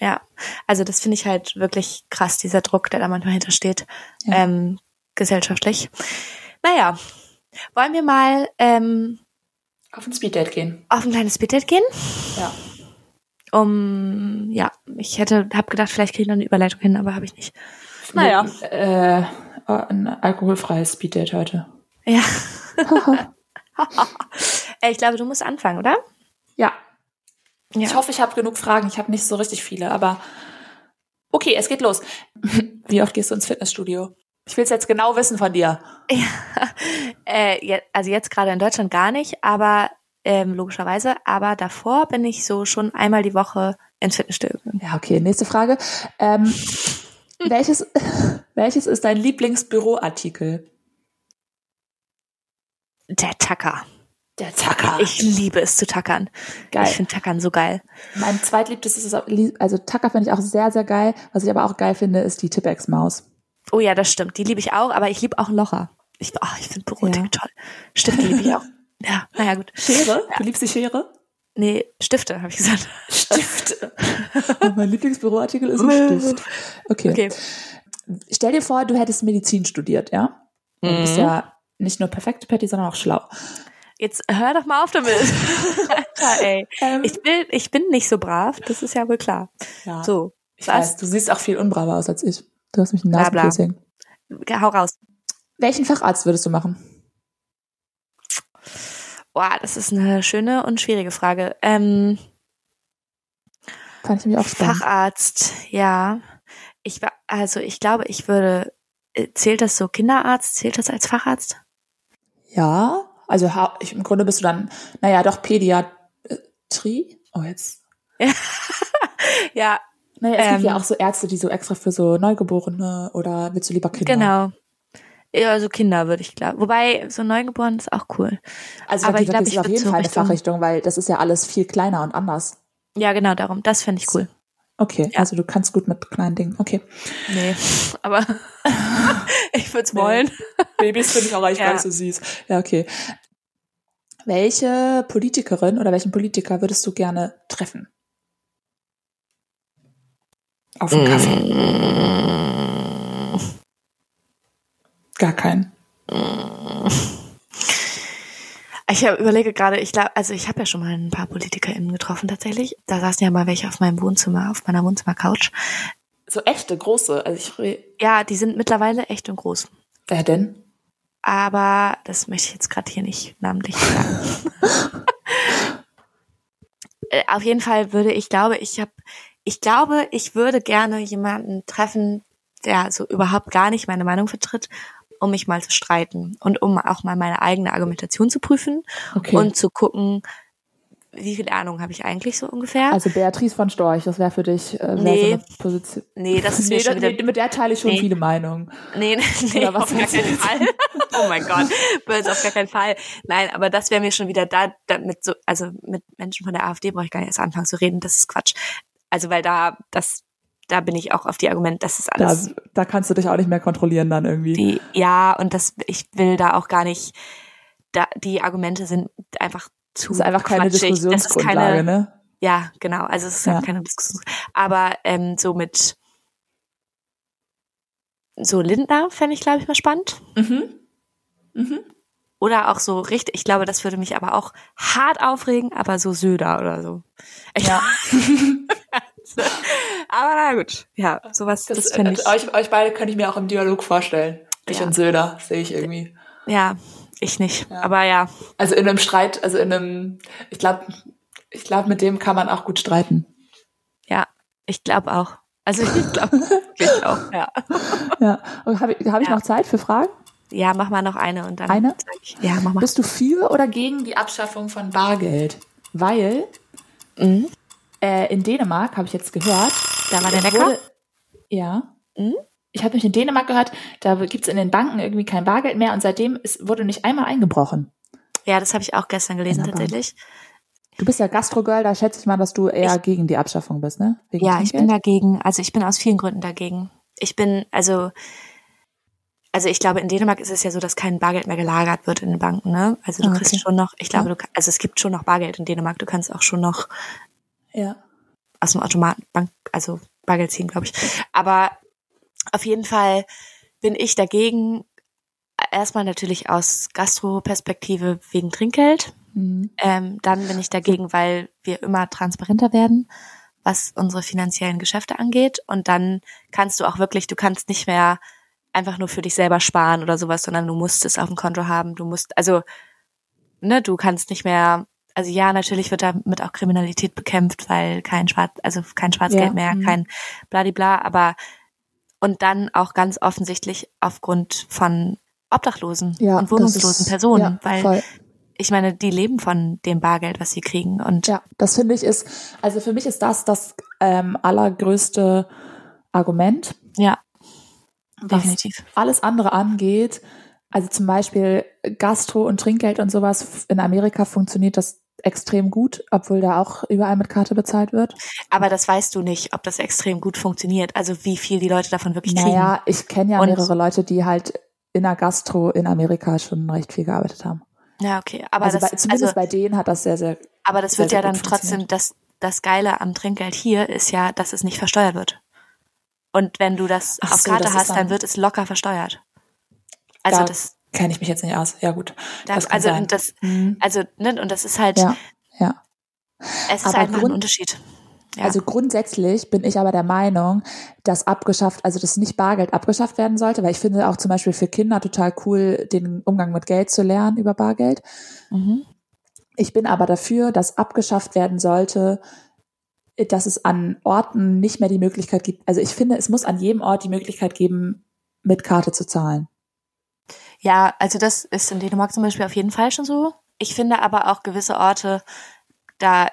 Ja, also das finde ich halt wirklich krass, dieser Druck, der da manchmal hintersteht, Ja. ähm, gesellschaftlich. Naja, wollen wir mal ähm, fein. Auf ein Speeddate gehen. auf ein kleines Speeddate gehen? Ja. Um, ja, ich hätte, hab gedacht, vielleicht kriege ich noch eine Überleitung hin, aber habe ich nicht. Naja. Äh, ein alkoholfreies Speeddate heute. Ja. Ich glaube, du musst anfangen, oder? Ja. Ja. Ich hoffe, ich habe genug Fragen. Ich habe nicht so richtig viele, aber okay, es geht los. Wie oft gehst du ins Fitnessstudio? Ich will es jetzt genau wissen von dir. Äh, je, also jetzt gerade in Deutschland gar nicht, aber ähm, logischerweise. Aber davor bin ich so schon einmal die Woche ins Fitnessstudio. Ja, okay, nächste Frage. Ähm, welches, welches ist dein Lieblingsbüroartikel? Der Tacker. Der Tacker. Ich liebe es zu tackern. geil. Ich finde Tackern so geil. mein zweitliebstes ist, also Tacker finde ich auch sehr, sehr geil. Was ich aber auch geil finde, ist die Tippex-Maus. Oh ja, das stimmt. Die liebe ich auch, aber ich liebe auch Locher. Ich, oh, ich finde Büroartikel Ja. toll. Stifte liebe ich auch. Ja, naja, gut. Schere? Du liebst die Schere? Nee, Stifte, habe ich gesagt. Stift. mein Lieblingsbüroartikel ist ein Stift. Okay. Okay. Stell dir vor, du hättest Medizin studiert, ja? Du bist Mhm. ja nicht nur perfekte Patty, sondern auch schlau. Jetzt hör doch mal auf damit. Alter, ey. Ähm, Ich will, ich bin nicht so brav, das ist ja wohl klar. ja, So, ich was? weiß, du siehst auch viel unbraver aus als ich. Du hast mich ein. Nasenpiercing. Hau raus. Welchen Facharzt würdest du machen? Boah, das ist eine schöne und schwierige Frage. Ähm, Fand ich mich auch spannend. Facharzt, ja. Ich war, also ich glaube, ich würde, äh, zählt das so Kinderarzt? Zählt das als Facharzt? Ja, also im Grunde bist du dann, naja, doch Pädiatrie? Oh, jetzt. Ja, Naja, es gibt ja Ähm. auch so Ärzte, die so extra für so Neugeborene oder willst du lieber Kinder? genau. Ja, also Kinder würde ich glauben. Wobei, so Neugeboren ist auch cool. Also Aber ich glaub, das ich ist auf jeden Fall eine Richtung- Fachrichtung, weil das ist ja alles viel kleiner und anders. Ja, genau, darum. Das fände ich cool. Okay, Ja. also du kannst gut mit kleinen Dingen. Okay. Nee, aber ich würde es Nee. wollen. Babys finde ich auch gar nicht so süß. Ja, okay. Welche Politikerin oder welchen Politiker würdest du gerne treffen? Auf dem Kaffee. Gar keinen. Ich überlege gerade, ich glaube, also ich habe ja schon mal ein paar PolitikerInnen getroffen tatsächlich. Da saßen ja mal welche auf meinem Wohnzimmer, auf meiner Wohnzimmercouch. So echte, große. Also ich Ja, die sind mittlerweile echt und groß. Wer denn? Aber das möchte ich jetzt gerade hier nicht namentlich sagen. Äh, Auf jeden Fall würde ich glaube, ich habe, ich glaube, ich würde gerne jemanden treffen, der so überhaupt gar nicht meine Meinung vertritt, um mich mal zu streiten und um auch mal meine eigene Argumentation zu prüfen Okay. und zu gucken, wie viel Ahnung habe ich eigentlich so ungefähr. also Beatrice von Storch, das wäre für dich äh, Nee. so eine Position. nee, das ist mir nee, schon das- wieder nee, mit der teile ich schon Nee. viele Meinungen. Nee, nee, nee auf gar keinen? Fall. Oh mein Gott, böse auf gar keinen Fall. Nein, aber das wäre mir schon wieder da, damit so, also mit Menschen von der AfD brauche ich gar nicht erst anfangen zu reden, das ist Quatsch. Also weil da, das, da bin ich auch auf die Argument, das ist Da, alles da kannst du dich auch nicht mehr kontrollieren dann irgendwie. die, ja, und das, ich will da auch gar nicht, da, die Argumente sind einfach zu das ist einfach keine quatschig. Diskussionsgrundlage, keine, ne? ja, genau, also es ist Ja. halt keine Diskussion. Aber ähm, so mit so Lindner fände ich, glaube ich, mal spannend. Mhm. Mhm. Oder auch so richtig, ich glaube, das würde mich aber auch hart aufregen, aber so Söder oder so. Ja. aber na gut, ja, sowas, das, Das, finde äh, ich, euch, euch beide könnte ich mir auch im Dialog vorstellen. Dich Ja. und Söder sehe ich irgendwie. ja, ich nicht. Ja. Aber ja, Also in einem Streit, also in einem, ich glaube, ich glaube, mit dem kann man auch gut streiten. ja, ich glaube auch. Also ich glaube wirklich auch, ja. Ja. Habe ich, hab ich Ja. noch Zeit für Fragen? Ja, mach mal noch eine und dann. Eine? Ich, ja, mach mal. Bist du für oder gegen die Abschaffung von Bargeld? Weil Mhm. Äh, in Dänemark habe ich jetzt gehört, Da war der es wurde- ja. Mhm. Ich habe mich in Dänemark gehört, da gibt's in den Banken irgendwie kein Bargeld mehr und seitdem ist, wurde nicht einmal eingebrochen. Ja, das habe ich auch gestern gelesen tatsächlich. Du bist ja Gastrogirl, da schätze ich mal, dass du eher Ich- gegen die Abschaffung bist, ne? Wegen Ja, ich bin dagegen. Also ich bin aus vielen Gründen dagegen. Ich bin, also, also ich glaube, in Dänemark ist es ja so, dass kein Bargeld mehr gelagert wird in den Banken, ne? Also du Ah, kriegst okay. schon noch, ich glaube, du, also es gibt schon noch Bargeld in Dänemark. Du kannst auch schon noch Ja. aus dem Automaten Bank, also Bargeld ziehen, glaube ich. Aber auf jeden Fall bin ich dagegen. Erstmal natürlich aus Gastro-Perspektive wegen Trinkgeld. Mhm. Ähm, dann bin ich dagegen, weil wir immer transparenter werden, was unsere finanziellen Geschäfte angeht. Und dann kannst du auch wirklich, du kannst nicht mehr einfach nur für dich selber sparen oder sowas, sondern du musst es auf dem Konto haben. Du musst, also, ne, du kannst nicht mehr, also ja, natürlich wird damit auch Kriminalität bekämpft, weil kein Schwarz, also kein Schwarzgeld Ja, mehr, mhm. kein Bladibla, aber und dann auch ganz offensichtlich aufgrund von Obdachlosen Ja, und wohnungslosen ist- Personen, ja, weil voll. ich meine, die leben von dem Bargeld, was sie kriegen. Und Ja, das finde ich ist, also für mich ist das das ähm, allergrößte Argument, ja, was definitiv. alles andere angeht. Also zum Beispiel Gastro und Trinkgeld und sowas. In Amerika funktioniert das extrem gut, obwohl da auch überall mit Karte bezahlt wird. Aber das weißt du nicht, ob das extrem gut funktioniert. Also wie viel die Leute davon wirklich kriegen. Naja, ich kenne ja Und- mehrere Leute, die halt in der Gastro in Amerika schon recht viel gearbeitet haben. Ja, okay. Aber also das, bei, zumindest also, bei denen hat das sehr, sehr, aber das sehr, wird sehr ja dann trotzdem, das, das Geile am Trinkgeld hier ist ja, dass es nicht versteuert wird. Und wenn du das Ach auf so, Karte das hast, dann dann- wird es locker versteuert. Also Da das, kenne ich mich jetzt nicht aus. Ja gut. das, das also sein. und das, Mhm. also ne, und das ist halt, Ja, ja. es ist einfach Grund- ein Unterschied. Ja. Also grundsätzlich bin ich aber der Meinung, dass abgeschafft, also dass nicht Bargeld abgeschafft werden sollte, weil ich finde auch zum Beispiel für Kinder total cool, den Umgang mit Geld zu lernen über Bargeld. mhm. Ich bin aber dafür, dass abgeschafft werden sollte, dass es an Orten nicht mehr die Möglichkeit gibt. Also ich finde, es muss an jedem Ort die Möglichkeit geben, mit Karte zu zahlen. Ja, also das ist in Dänemark zum Beispiel auf jeden Fall schon so. Ich finde aber auch gewisse Orte, da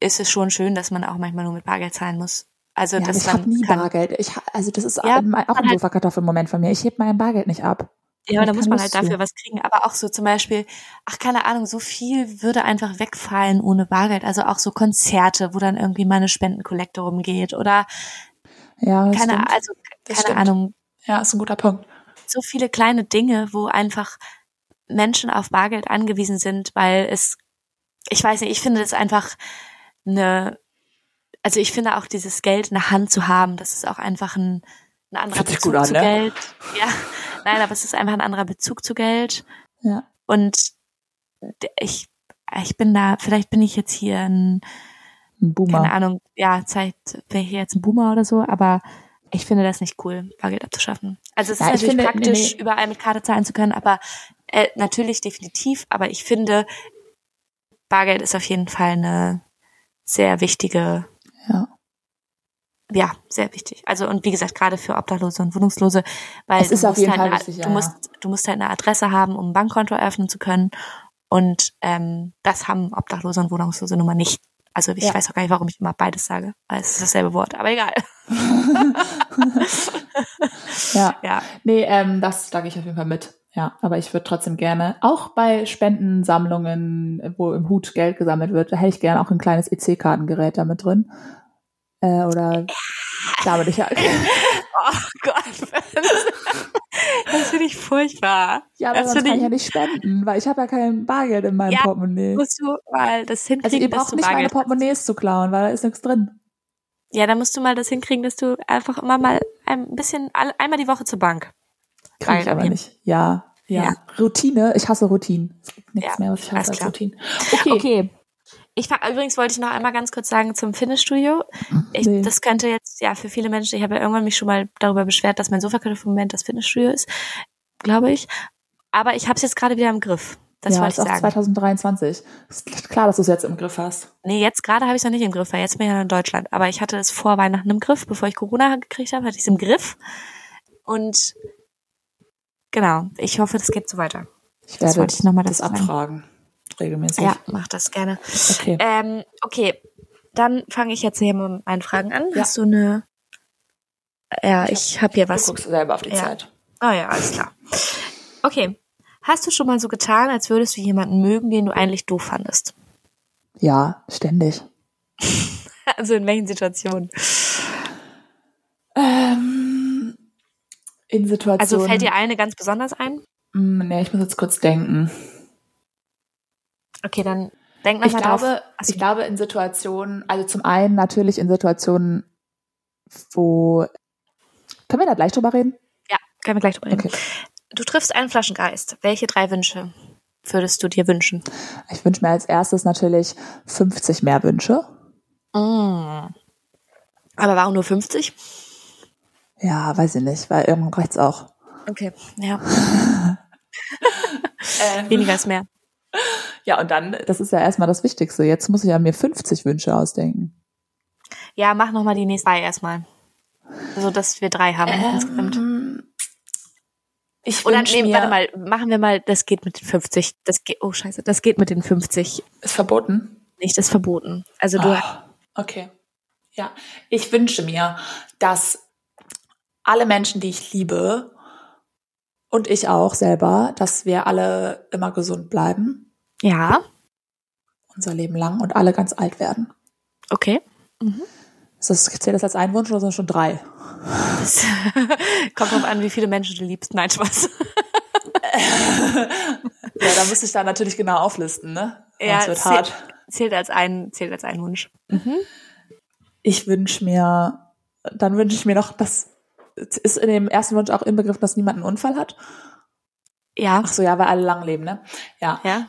ist es schon schön, dass man auch manchmal nur mit Bargeld zahlen muss. Also Ja, dass ich habe nie kann, Bargeld. Ich, also das ist Ja, auch ein- auch ein man halt- Sofakartoffelmoment von mir. Ich heb mein Bargeld nicht ab. Ja, aber da muss man halt dafür was kriegen. Aber auch so zum Beispiel, ach keine Ahnung, so viel würde einfach wegfallen ohne Bargeld. Also auch so Konzerte, wo dann irgendwie mal eine Spendenkollekte rumgeht oder Ja, das keine, stimmt. also Das keine. Ahnung, Ja, ist ein guter Punkt. So viele kleine Dinge, wo einfach Menschen auf Bargeld angewiesen sind, weil es, ich weiß nicht, ich finde das einfach eine, also ich finde auch dieses Geld in der Hand zu haben, das ist auch einfach ein, ein anderer Bezug gut an, zu ne? Geld. Ja, nein, aber es ist einfach ein anderer Bezug zu Geld. Ja. Und ich, ich bin da, vielleicht bin ich jetzt hier ein, Ein Boomer. keine Ahnung, ja, Zeit, wäre ich hier jetzt ein Boomer oder so, aber ich finde das nicht cool, Bargeld abzuschaffen. Also es Ja, ist ich natürlich finde- nee, praktisch, nee. überall mit Karte zahlen zu können, aber äh, natürlich definitiv, aber ich finde, Bargeld ist auf jeden Fall eine sehr wichtige, Ja. ja, sehr wichtig. Also und wie gesagt, gerade für Obdachlose und Wohnungslose, weil Es ist du auf musst jeden halt Fall eine, wichtig, du ja, musst, du musst halt eine Adresse haben, um ein Bankkonto eröffnen zu können. Und ähm, das haben Obdachlose und Wohnungslose nun mal nicht. Also ich Ja. weiß auch gar nicht, warum ich immer beides sage, es ist dasselbe Wort, aber egal. Ja. Ja. Nee, ähm, das sage ich auf jeden Fall mit. Ja, aber ich würde trotzdem gerne, auch bei Spendensammlungen, wo im Hut Geld gesammelt wird, da hätte ich gerne auch ein kleines EC-Kartengerät damit drin. Äh, oder damit ich ja. Oh Gott. Das finde ich furchtbar. Ja, aber Das sonst kann ich ja nicht spenden, weil ich habe ja kein Bargeld in meinem Ja, Portemonnaie. Musst du mal das hinkriegen, Also ihr dass braucht du nicht meine Bargeld hast. Portemonnaies zu klauen, weil da ist nichts drin. Ja, dann musst du mal das hinkriegen, dass du einfach immer mal ein bisschen, einmal die Woche zur Bank. Bargeld ich aber nicht. Ja, ja, Ja. Routine. Ich hasse Routinen. Es gibt nichts Ja, mehr, was ich hasse als klar. Routinen. Okay. Okay. Ich übrigens wollte ich noch einmal ganz kurz sagen zum Fitnessstudio. Ich, Nee. Das könnte jetzt ja für viele Menschen. Ich habe ja irgendwann mich schon mal darüber beschwert, dass mein Sofakartoffelmoment das Fitnessstudio ist, glaube ich. Aber ich habe es jetzt gerade wieder im Griff. Das ja, wollte ist ich auch sagen. 2023. Ist klar, dass du es jetzt im Griff hast. Nee, jetzt gerade habe ich es noch nicht im Griff, weil jetzt bin ich ja in Deutschland. Aber ich hatte es vor Weihnachten im Griff, bevor ich Corona gekriegt habe, hatte ich es im Griff. Und genau, ich hoffe, das geht so weiter. Ich Das werde wollte ich noch mal das abfragen. Regelmäßig. Ja, mach das gerne. Okay. Ähm, okay, dann fange ich jetzt hier mal mit meinen Fragen an. Ja. Hast du eine? Ja, ich habe hier Du was. guckst selber auf die Ja. Zeit. Oh ja, alles klar. Okay. Hast du schon mal so getan, als würdest du jemanden mögen, den du eigentlich doof fandest? Ja, ständig. Also in welchen Situationen? Ähm, in Situationen. Also fällt dir eine ganz besonders ein? Mm, Nee, ich muss jetzt kurz denken. Okay, dann denk Ich nochmal drauf. glaube, Achso. ich glaube in Situationen, also zum einen natürlich in Situationen, wo können wir da gleich drüber reden? Ja, können wir gleich drüber reden. Okay. Du triffst einen Flaschengeist. Welche drei Wünsche würdest du dir wünschen? Ich wünsche mir als erstes natürlich 50 mehr Wünsche. Mm. Aber warum nur 50? Ja, weiß ich nicht, weil irgendwann reicht's auch. Okay, ja. Ähm, Weniger ist mehr. Ja, und dann, das ist ja erstmal das Wichtigste. Jetzt muss ich ja mir 50 Wünsche ausdenken. Ja, mach nochmal die nächsten drei erstmal. So dass wir drei haben insgesamt. Ähm, ich Oder wünsch nee, mir, warte mal, machen wir mal, das geht mit den 50. Das geht, oh scheiße, das geht mit den 50 Ist verboten? nicht, das ist verboten. Also du, Ah, okay. Ja, ich wünsche mir, dass alle Menschen, die ich liebe und ich auch selber, dass wir alle immer gesund bleiben, ja, unser Leben lang und alle ganz alt werden. okay. Ist das, zählt das als ein Wunsch oder sind das schon drei? Das kommt drauf an, wie viele Menschen du liebst. Nein, Spaß. Ja, da müsste ich da natürlich genau auflisten, ne? Ja, das wird zählt- hart. Zählt als ein, zählt als ein Wunsch. Mhm. Ich wünsche mir, dann wünsche ich mir noch, dass ist in dem ersten Wunsch auch inbegriffen, dass niemand einen Unfall hat. Ja, Ach so, ja, weil alle lang leben, ne? Ja. ja.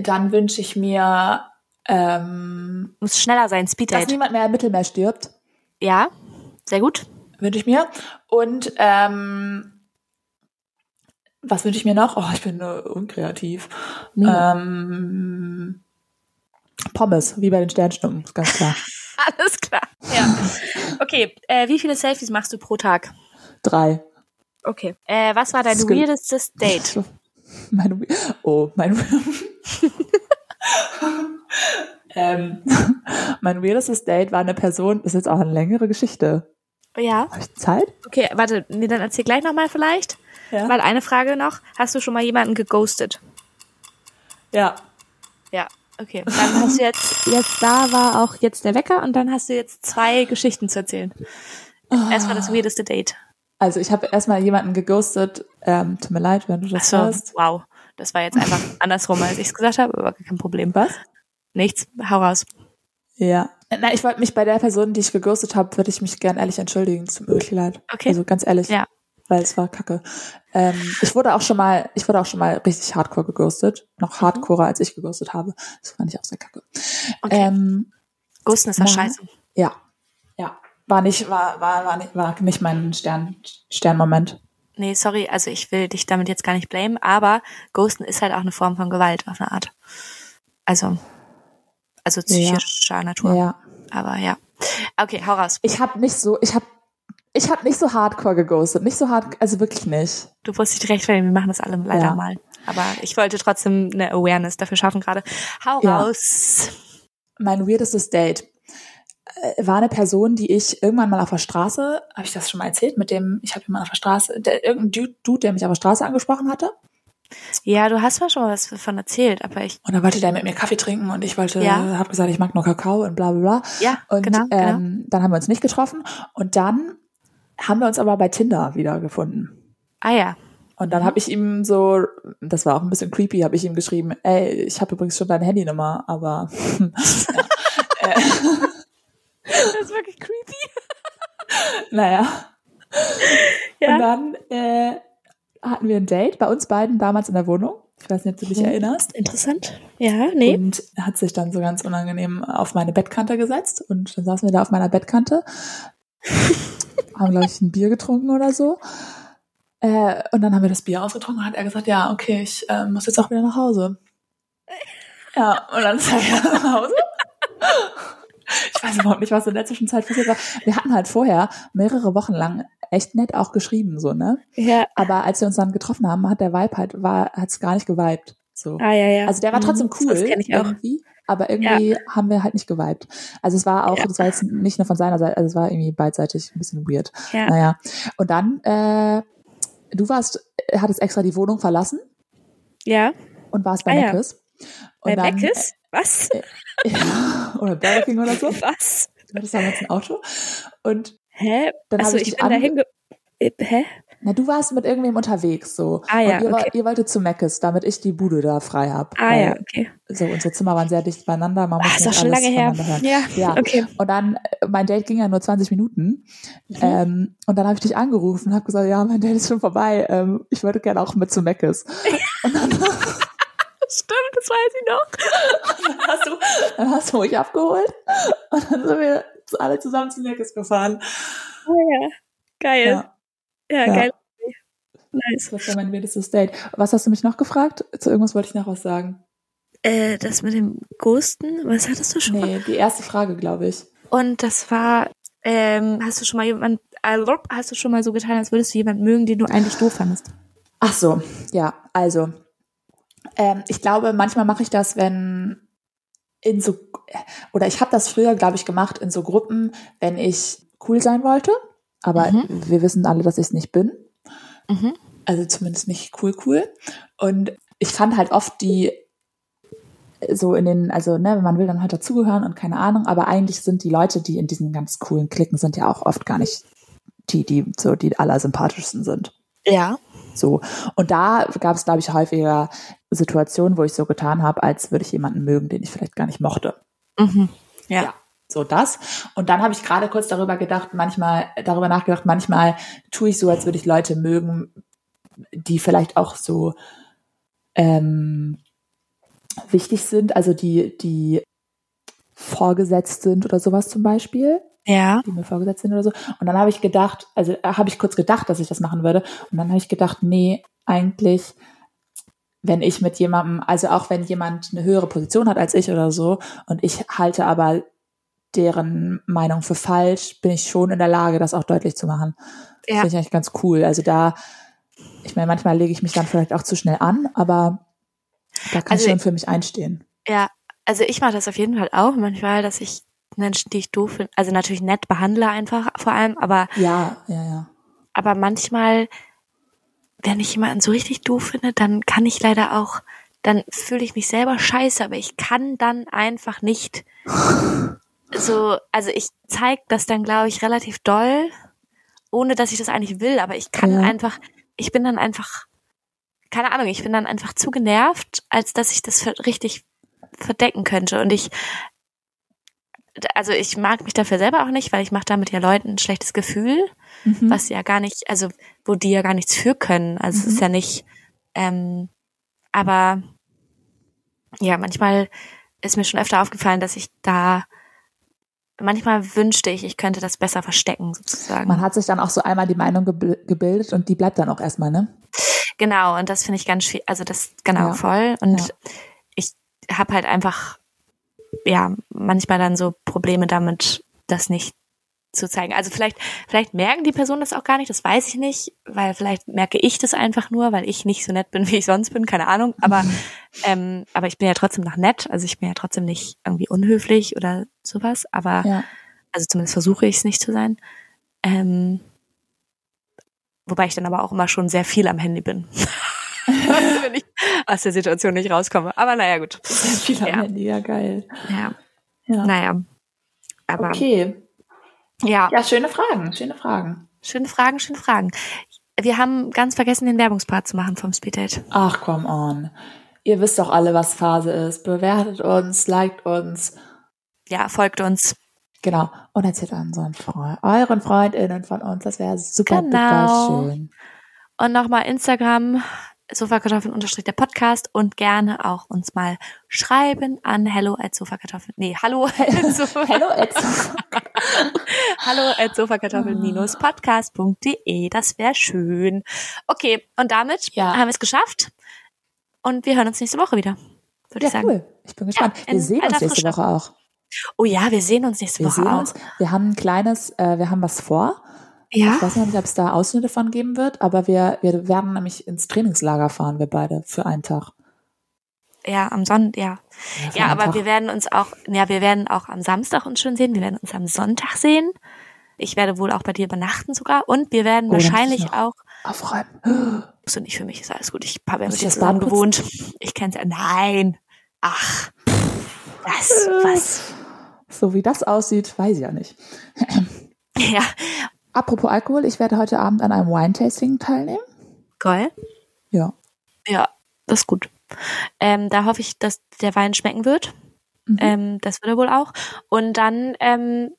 Dann wünsche ich mir, ähm, Muss schneller sein, Speed dass niemand mehr im Mittelmeer stirbt. Ja, sehr gut. Wünsche ich mir. Und ähm, was wünsche ich mir noch? Oh, ich bin äh, unkreativ. Ähm, Pommes, wie bei den Sternschnuppen, ist ganz klar. Alles klar. Ja. Okay, äh, wie viele Selfies machst du pro Tag? Drei. Okay. Äh, was war dein weirdestes Date? Mein, oh, mein. Ähm, mein weirdestes Date war eine Person, das ist jetzt auch eine längere Geschichte. Ja. Habe ich Zeit? Okay, warte, nee, dann erzähl gleich nochmal vielleicht. Ja. Weil eine Frage noch. Hast du schon mal jemanden geghostet? Ja. Ja. Okay, dann hast du jetzt, jetzt da war auch jetzt der Wecker und dann hast du jetzt zwei Geschichten zu erzählen. Erstmal das weirdeste Date. Also ich habe erstmal jemanden geghostet. Ähm, tut mir leid, wenn du das Achso, hörst. wow. Das war jetzt einfach andersrum, als ich es gesagt habe, aber kein Problem. Was? Nichts, hau raus. Ja. Nein, ich wollte mich bei der Person, die ich geghostet habe, würde ich mich gern ehrlich entschuldigen. Es tut mir wirklich leid. Okay. Also ganz ehrlich. Ja. Weil es war kacke. Ähm, ich wurde auch schon mal, ich wurde auch schon mal richtig hardcore geghostet. Noch hardcorer, als ich geghostet habe. Das fand ich auch sehr kacke. Okay. Ähm, Ghosten ist ja na, scheiße. Ja. Ja. War nicht, war, war, war nicht, war nicht mein Stern, Sternmoment. Nee, sorry, also ich will dich damit jetzt gar nicht blamen, aber Ghosten ist halt auch eine Form von Gewalt auf eine Art. Also, also psychischer Natur. Ja. Aber ja. Okay, hau raus. Ich habe nicht so, ich habe ich habe nicht so hardcore geghostet, nicht so hard, also wirklich nicht. Du musst dich rechtfertigen, wir machen das alle leider Ja. mal. Aber ich wollte trotzdem eine Awareness dafür schaffen gerade. Hau Ja. raus. Mein weirdestes Date war eine Person, die ich irgendwann mal auf der Straße, habe ich das schon mal erzählt, mit dem, ich habe jemanden auf der Straße, der, irgendein Dude, der mich auf der Straße angesprochen hatte. Ja, du hast mir schon mal was davon erzählt, aber ich. Und dann wollte der mit mir Kaffee trinken und ich wollte, Ja. habe gesagt, ich mag nur Kakao und bla bla bla. Ja, Und genau. genau. ähm, dann haben wir uns nicht getroffen und dann haben wir uns aber bei Tinder wiedergefunden. Ah ja. Und dann habe ich ihm so, das war auch ein bisschen creepy, habe ich ihm geschrieben, ey, ich habe übrigens schon deine Handynummer, aber ja. Das ist wirklich creepy. naja. Ja. Und dann äh, hatten wir ein Date bei uns beiden damals in der Wohnung. Ich weiß nicht, ob du dich Mhm. erinnerst. Interessant. Ja, nee. Und hat sich dann so ganz unangenehm auf meine Bettkante gesetzt und dann saßen wir da auf meiner Bettkante, haben, glaube ich, ein Bier getrunken oder so. Äh, und dann haben wir das Bier ausgetrunken und hat er gesagt, ja, okay, ich äh, muss jetzt auch wieder nach Hause. Ja, und dann ist er wieder nach Hause. Ich weiß überhaupt nicht, was in der Zwischenzeit passiert war. Wir hatten halt vorher mehrere Wochen lang echt nett auch geschrieben, so, ne? Ja. Aber als wir uns dann getroffen haben, hat der Vibe halt, war, hat's gar nicht geweibt. So. Ah ja, ja. Also der war trotzdem Mhm, cool Das kenne ich auch. irgendwie, aber irgendwie haben wir halt nicht geweibt. Also es war auch, Ja. das war jetzt nicht nur von seiner Seite, also es war irgendwie beidseitig ein bisschen weird. Ja. Naja. Und dann, äh, du warst, hattest extra die Wohnung verlassen Ja. und warst bei Ah, ja. Meckes. Bei Und dann, Meckes? Was? Ja, oder Burger King oder so. Was? Du hattest damals ein Auto. Und Hä? Dann habe ich ich dich bin ange- dahin ge äh, Hä? na, du warst mit irgendwem unterwegs so. Ah, ja, und ihr, okay. ihr wolltet zu Meckes, damit ich die Bude da frei hab. Ah ja, okay. So, unsere Zimmer waren sehr dicht beieinander. Man Ah, muss ist doch schon lange her. Ja, Ja. okay. Und dann, äh, mein Date ging ja nur 20 Minuten. Mhm. Ähm, und dann habe ich dich angerufen und habe gesagt, ja, mein Date ist schon vorbei. Ähm, ich würde gerne auch mit zu Meckes. Und dann, Stimmt, das weiß ich noch. dann, hast du, dann hast du mich abgeholt. Und dann sind wir alle zusammen zu Meckes gefahren. Oh ja. Geil. Ja, Ja, Ja. geil. Nice. das war mein weirdestes Date. Was hast du mich noch gefragt? Zu irgendwas wollte ich noch was sagen. Äh, das mit dem Ghosten, was hattest du schon mal? Nee, die erste Frage, glaube ich. Und das war, ähm, hast du schon mal jemand, also, hast du schon mal so getan, als würdest du jemanden mögen, den du eigentlich doof fandest? Ach so, ja, also ähm, ich glaube, manchmal mache ich das, wenn in so oder ich habe das früher, glaube ich, gemacht in so Gruppen, wenn ich cool sein wollte, aber Mhm. wir wissen alle, dass ich es nicht bin, Mhm. also zumindest nicht cool cool und ich fand halt oft die so in den, also ne, man will dann halt dazugehören und keine Ahnung, aber eigentlich sind die Leute, die in diesen ganz coolen Klicken sind, ja auch oft gar nicht die, die so die allersympathischsten sind. Ja. So. Und da gab es, glaube ich, häufiger Situationen, wo ich so getan habe, als würde ich jemanden mögen, den ich vielleicht gar nicht mochte. Mhm. Ja. Ja. So das. Und dann habe ich gerade kurz darüber gedacht, manchmal, darüber nachgedacht, manchmal tue ich so, als würde ich Leute mögen, die vielleicht auch so ähm, wichtig sind, also die, die vorgesetzt sind oder sowas zum Beispiel Ja. die mir vorgesetzt sind oder so. Und dann habe ich gedacht, also äh, habe ich kurz gedacht, dass ich das machen würde. Und dann habe ich gedacht, nee, eigentlich, wenn ich mit jemandem, also auch wenn jemand eine höhere Position hat als ich oder so, und ich halte aber deren Meinung für falsch, bin ich schon in der Lage, das auch deutlich zu machen. Das Ja. finde ich eigentlich ganz cool. Also da, ich meine, manchmal lege ich mich dann vielleicht auch zu schnell an, aber da kann Also ich schon für mich einstehen. Ja, also ich mache das auf jeden Fall auch manchmal, dass ich Menschen, die ich doof finde, also natürlich nett behandle einfach vor allem, aber Ja, ja, ja. aber manchmal, wenn ich jemanden so richtig doof finde, dann kann ich leider auch, dann fühle ich mich selber scheiße, aber ich kann dann einfach nicht so, also ich zeige das dann, glaube ich, relativ doll, ohne dass ich das eigentlich will, aber ich kann Ja. einfach, ich bin dann einfach, keine Ahnung, ich bin dann einfach zu genervt, als dass ich das richtig verdecken könnte. Und ich, also ich mag mich dafür selber auch nicht, weil ich mache damit ja Leuten ein schlechtes Gefühl Mhm. was sie ja gar nicht, also wo die ja gar nichts für können. Also es Mhm. ist ja nicht, ähm, aber ja, manchmal ist mir schon öfter aufgefallen, dass ich da manchmal wünschte ich, ich könnte das besser verstecken, sozusagen. Man hat sich dann auch so einmal die Meinung gebil- gebildet und die bleibt dann auch erstmal, ne? Genau, und das finde ich ganz schwierig, also das genau Ja. voll. Und Ja. ich habe halt einfach, ja, manchmal dann so Probleme damit, das nicht zu zeigen. Also vielleicht, vielleicht merken die Personen das auch gar nicht, das weiß ich nicht, weil vielleicht merke ich das einfach nur, weil ich nicht so nett bin, wie ich sonst bin, keine Ahnung. Aber, ähm, aber ich bin ja trotzdem noch nett, also ich bin ja trotzdem nicht irgendwie unhöflich oder sowas, aber Ja. also zumindest versuche ich es nicht zu sein. Ähm, wobei ich dann aber auch immer schon sehr viel am Handy bin. Wenn ich aus der Situation nicht rauskomme. Aber naja, gut. Viel am Ja. Handy, ja geil. Ja, Ja. naja. Aber Okay. ja, Ja, schöne Fragen, schöne Fragen. schöne Fragen, schöne Fragen. Wir haben ganz vergessen, den Werbungspart zu machen vom Speeddate. Ach, come on. Ihr wisst doch alle, was Phase ist. Bewertet uns, liked uns. Ja, folgt uns. Genau. Und erzählt unseren Freu euren FreundInnen von uns. Das wäre super, Genau. super schön. Und nochmal Instagram, Sofakartoffeln unterstrich der Podcast und gerne auch uns mal schreiben an hello at sofakartoffeln. Nee, hallo at sofa, Hello, Ed. hallo at sofakartoffeln-podcast.de. Das wäre schön. Okay, und damit Ja. haben wir es geschafft. Und wir hören uns nächste Woche wieder. Würde Ja, ich sagen. cool. Ich bin gespannt. in wir sehen uns nächste. Woche auch. Oh ja, wir sehen uns nächste Wir Woche sehen auch. uns. Wir haben ein kleines, äh, wir haben was vor. Ja. Ich weiß noch nicht, ob es da Ausschnitte von geben wird, aber wir, wir werden nämlich ins Trainingslager fahren, wir beide, für einen Tag. Ja, am Sonntag, ja. Ja, einen aber Tag. wir werden uns auch, ja, wir werden auch am Samstag uns schon sehen. Wir werden uns am Sonntag sehen. Ich werde wohl auch bei dir übernachten sogar. Und wir werden Oh, wahrscheinlich auch, Aufräumen. musst du nicht für mich, ist alles gut. Ich habe ja mit dir das zusammen gewohnt. Ich kenn's ja. Nein. Ach. Was? Was? So wie das aussieht, weiß ich ja nicht. Ja. Apropos Alkohol, ich werde heute Abend an einem Wine-Tasting teilnehmen. Geil. Ja. Ja, das ist gut. Ähm, da hoffe ich, dass der Wein schmecken wird. Mhm. Ähm, das wird er wohl auch. Und dann, ähm,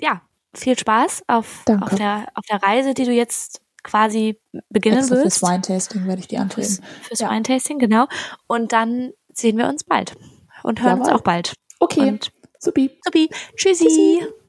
ja, viel Spaß auf, auf, der, auf der Reise, die du jetzt quasi beginnen Extra willst. fürs Wine-Tasting werde ich die Fürs, antreten. fürs Ja. Weintasting, genau. Und dann sehen wir uns bald. Und hören uns Jawohl. auch bald. Okay, Und supi. supi. Tschüssi. Tschüssi.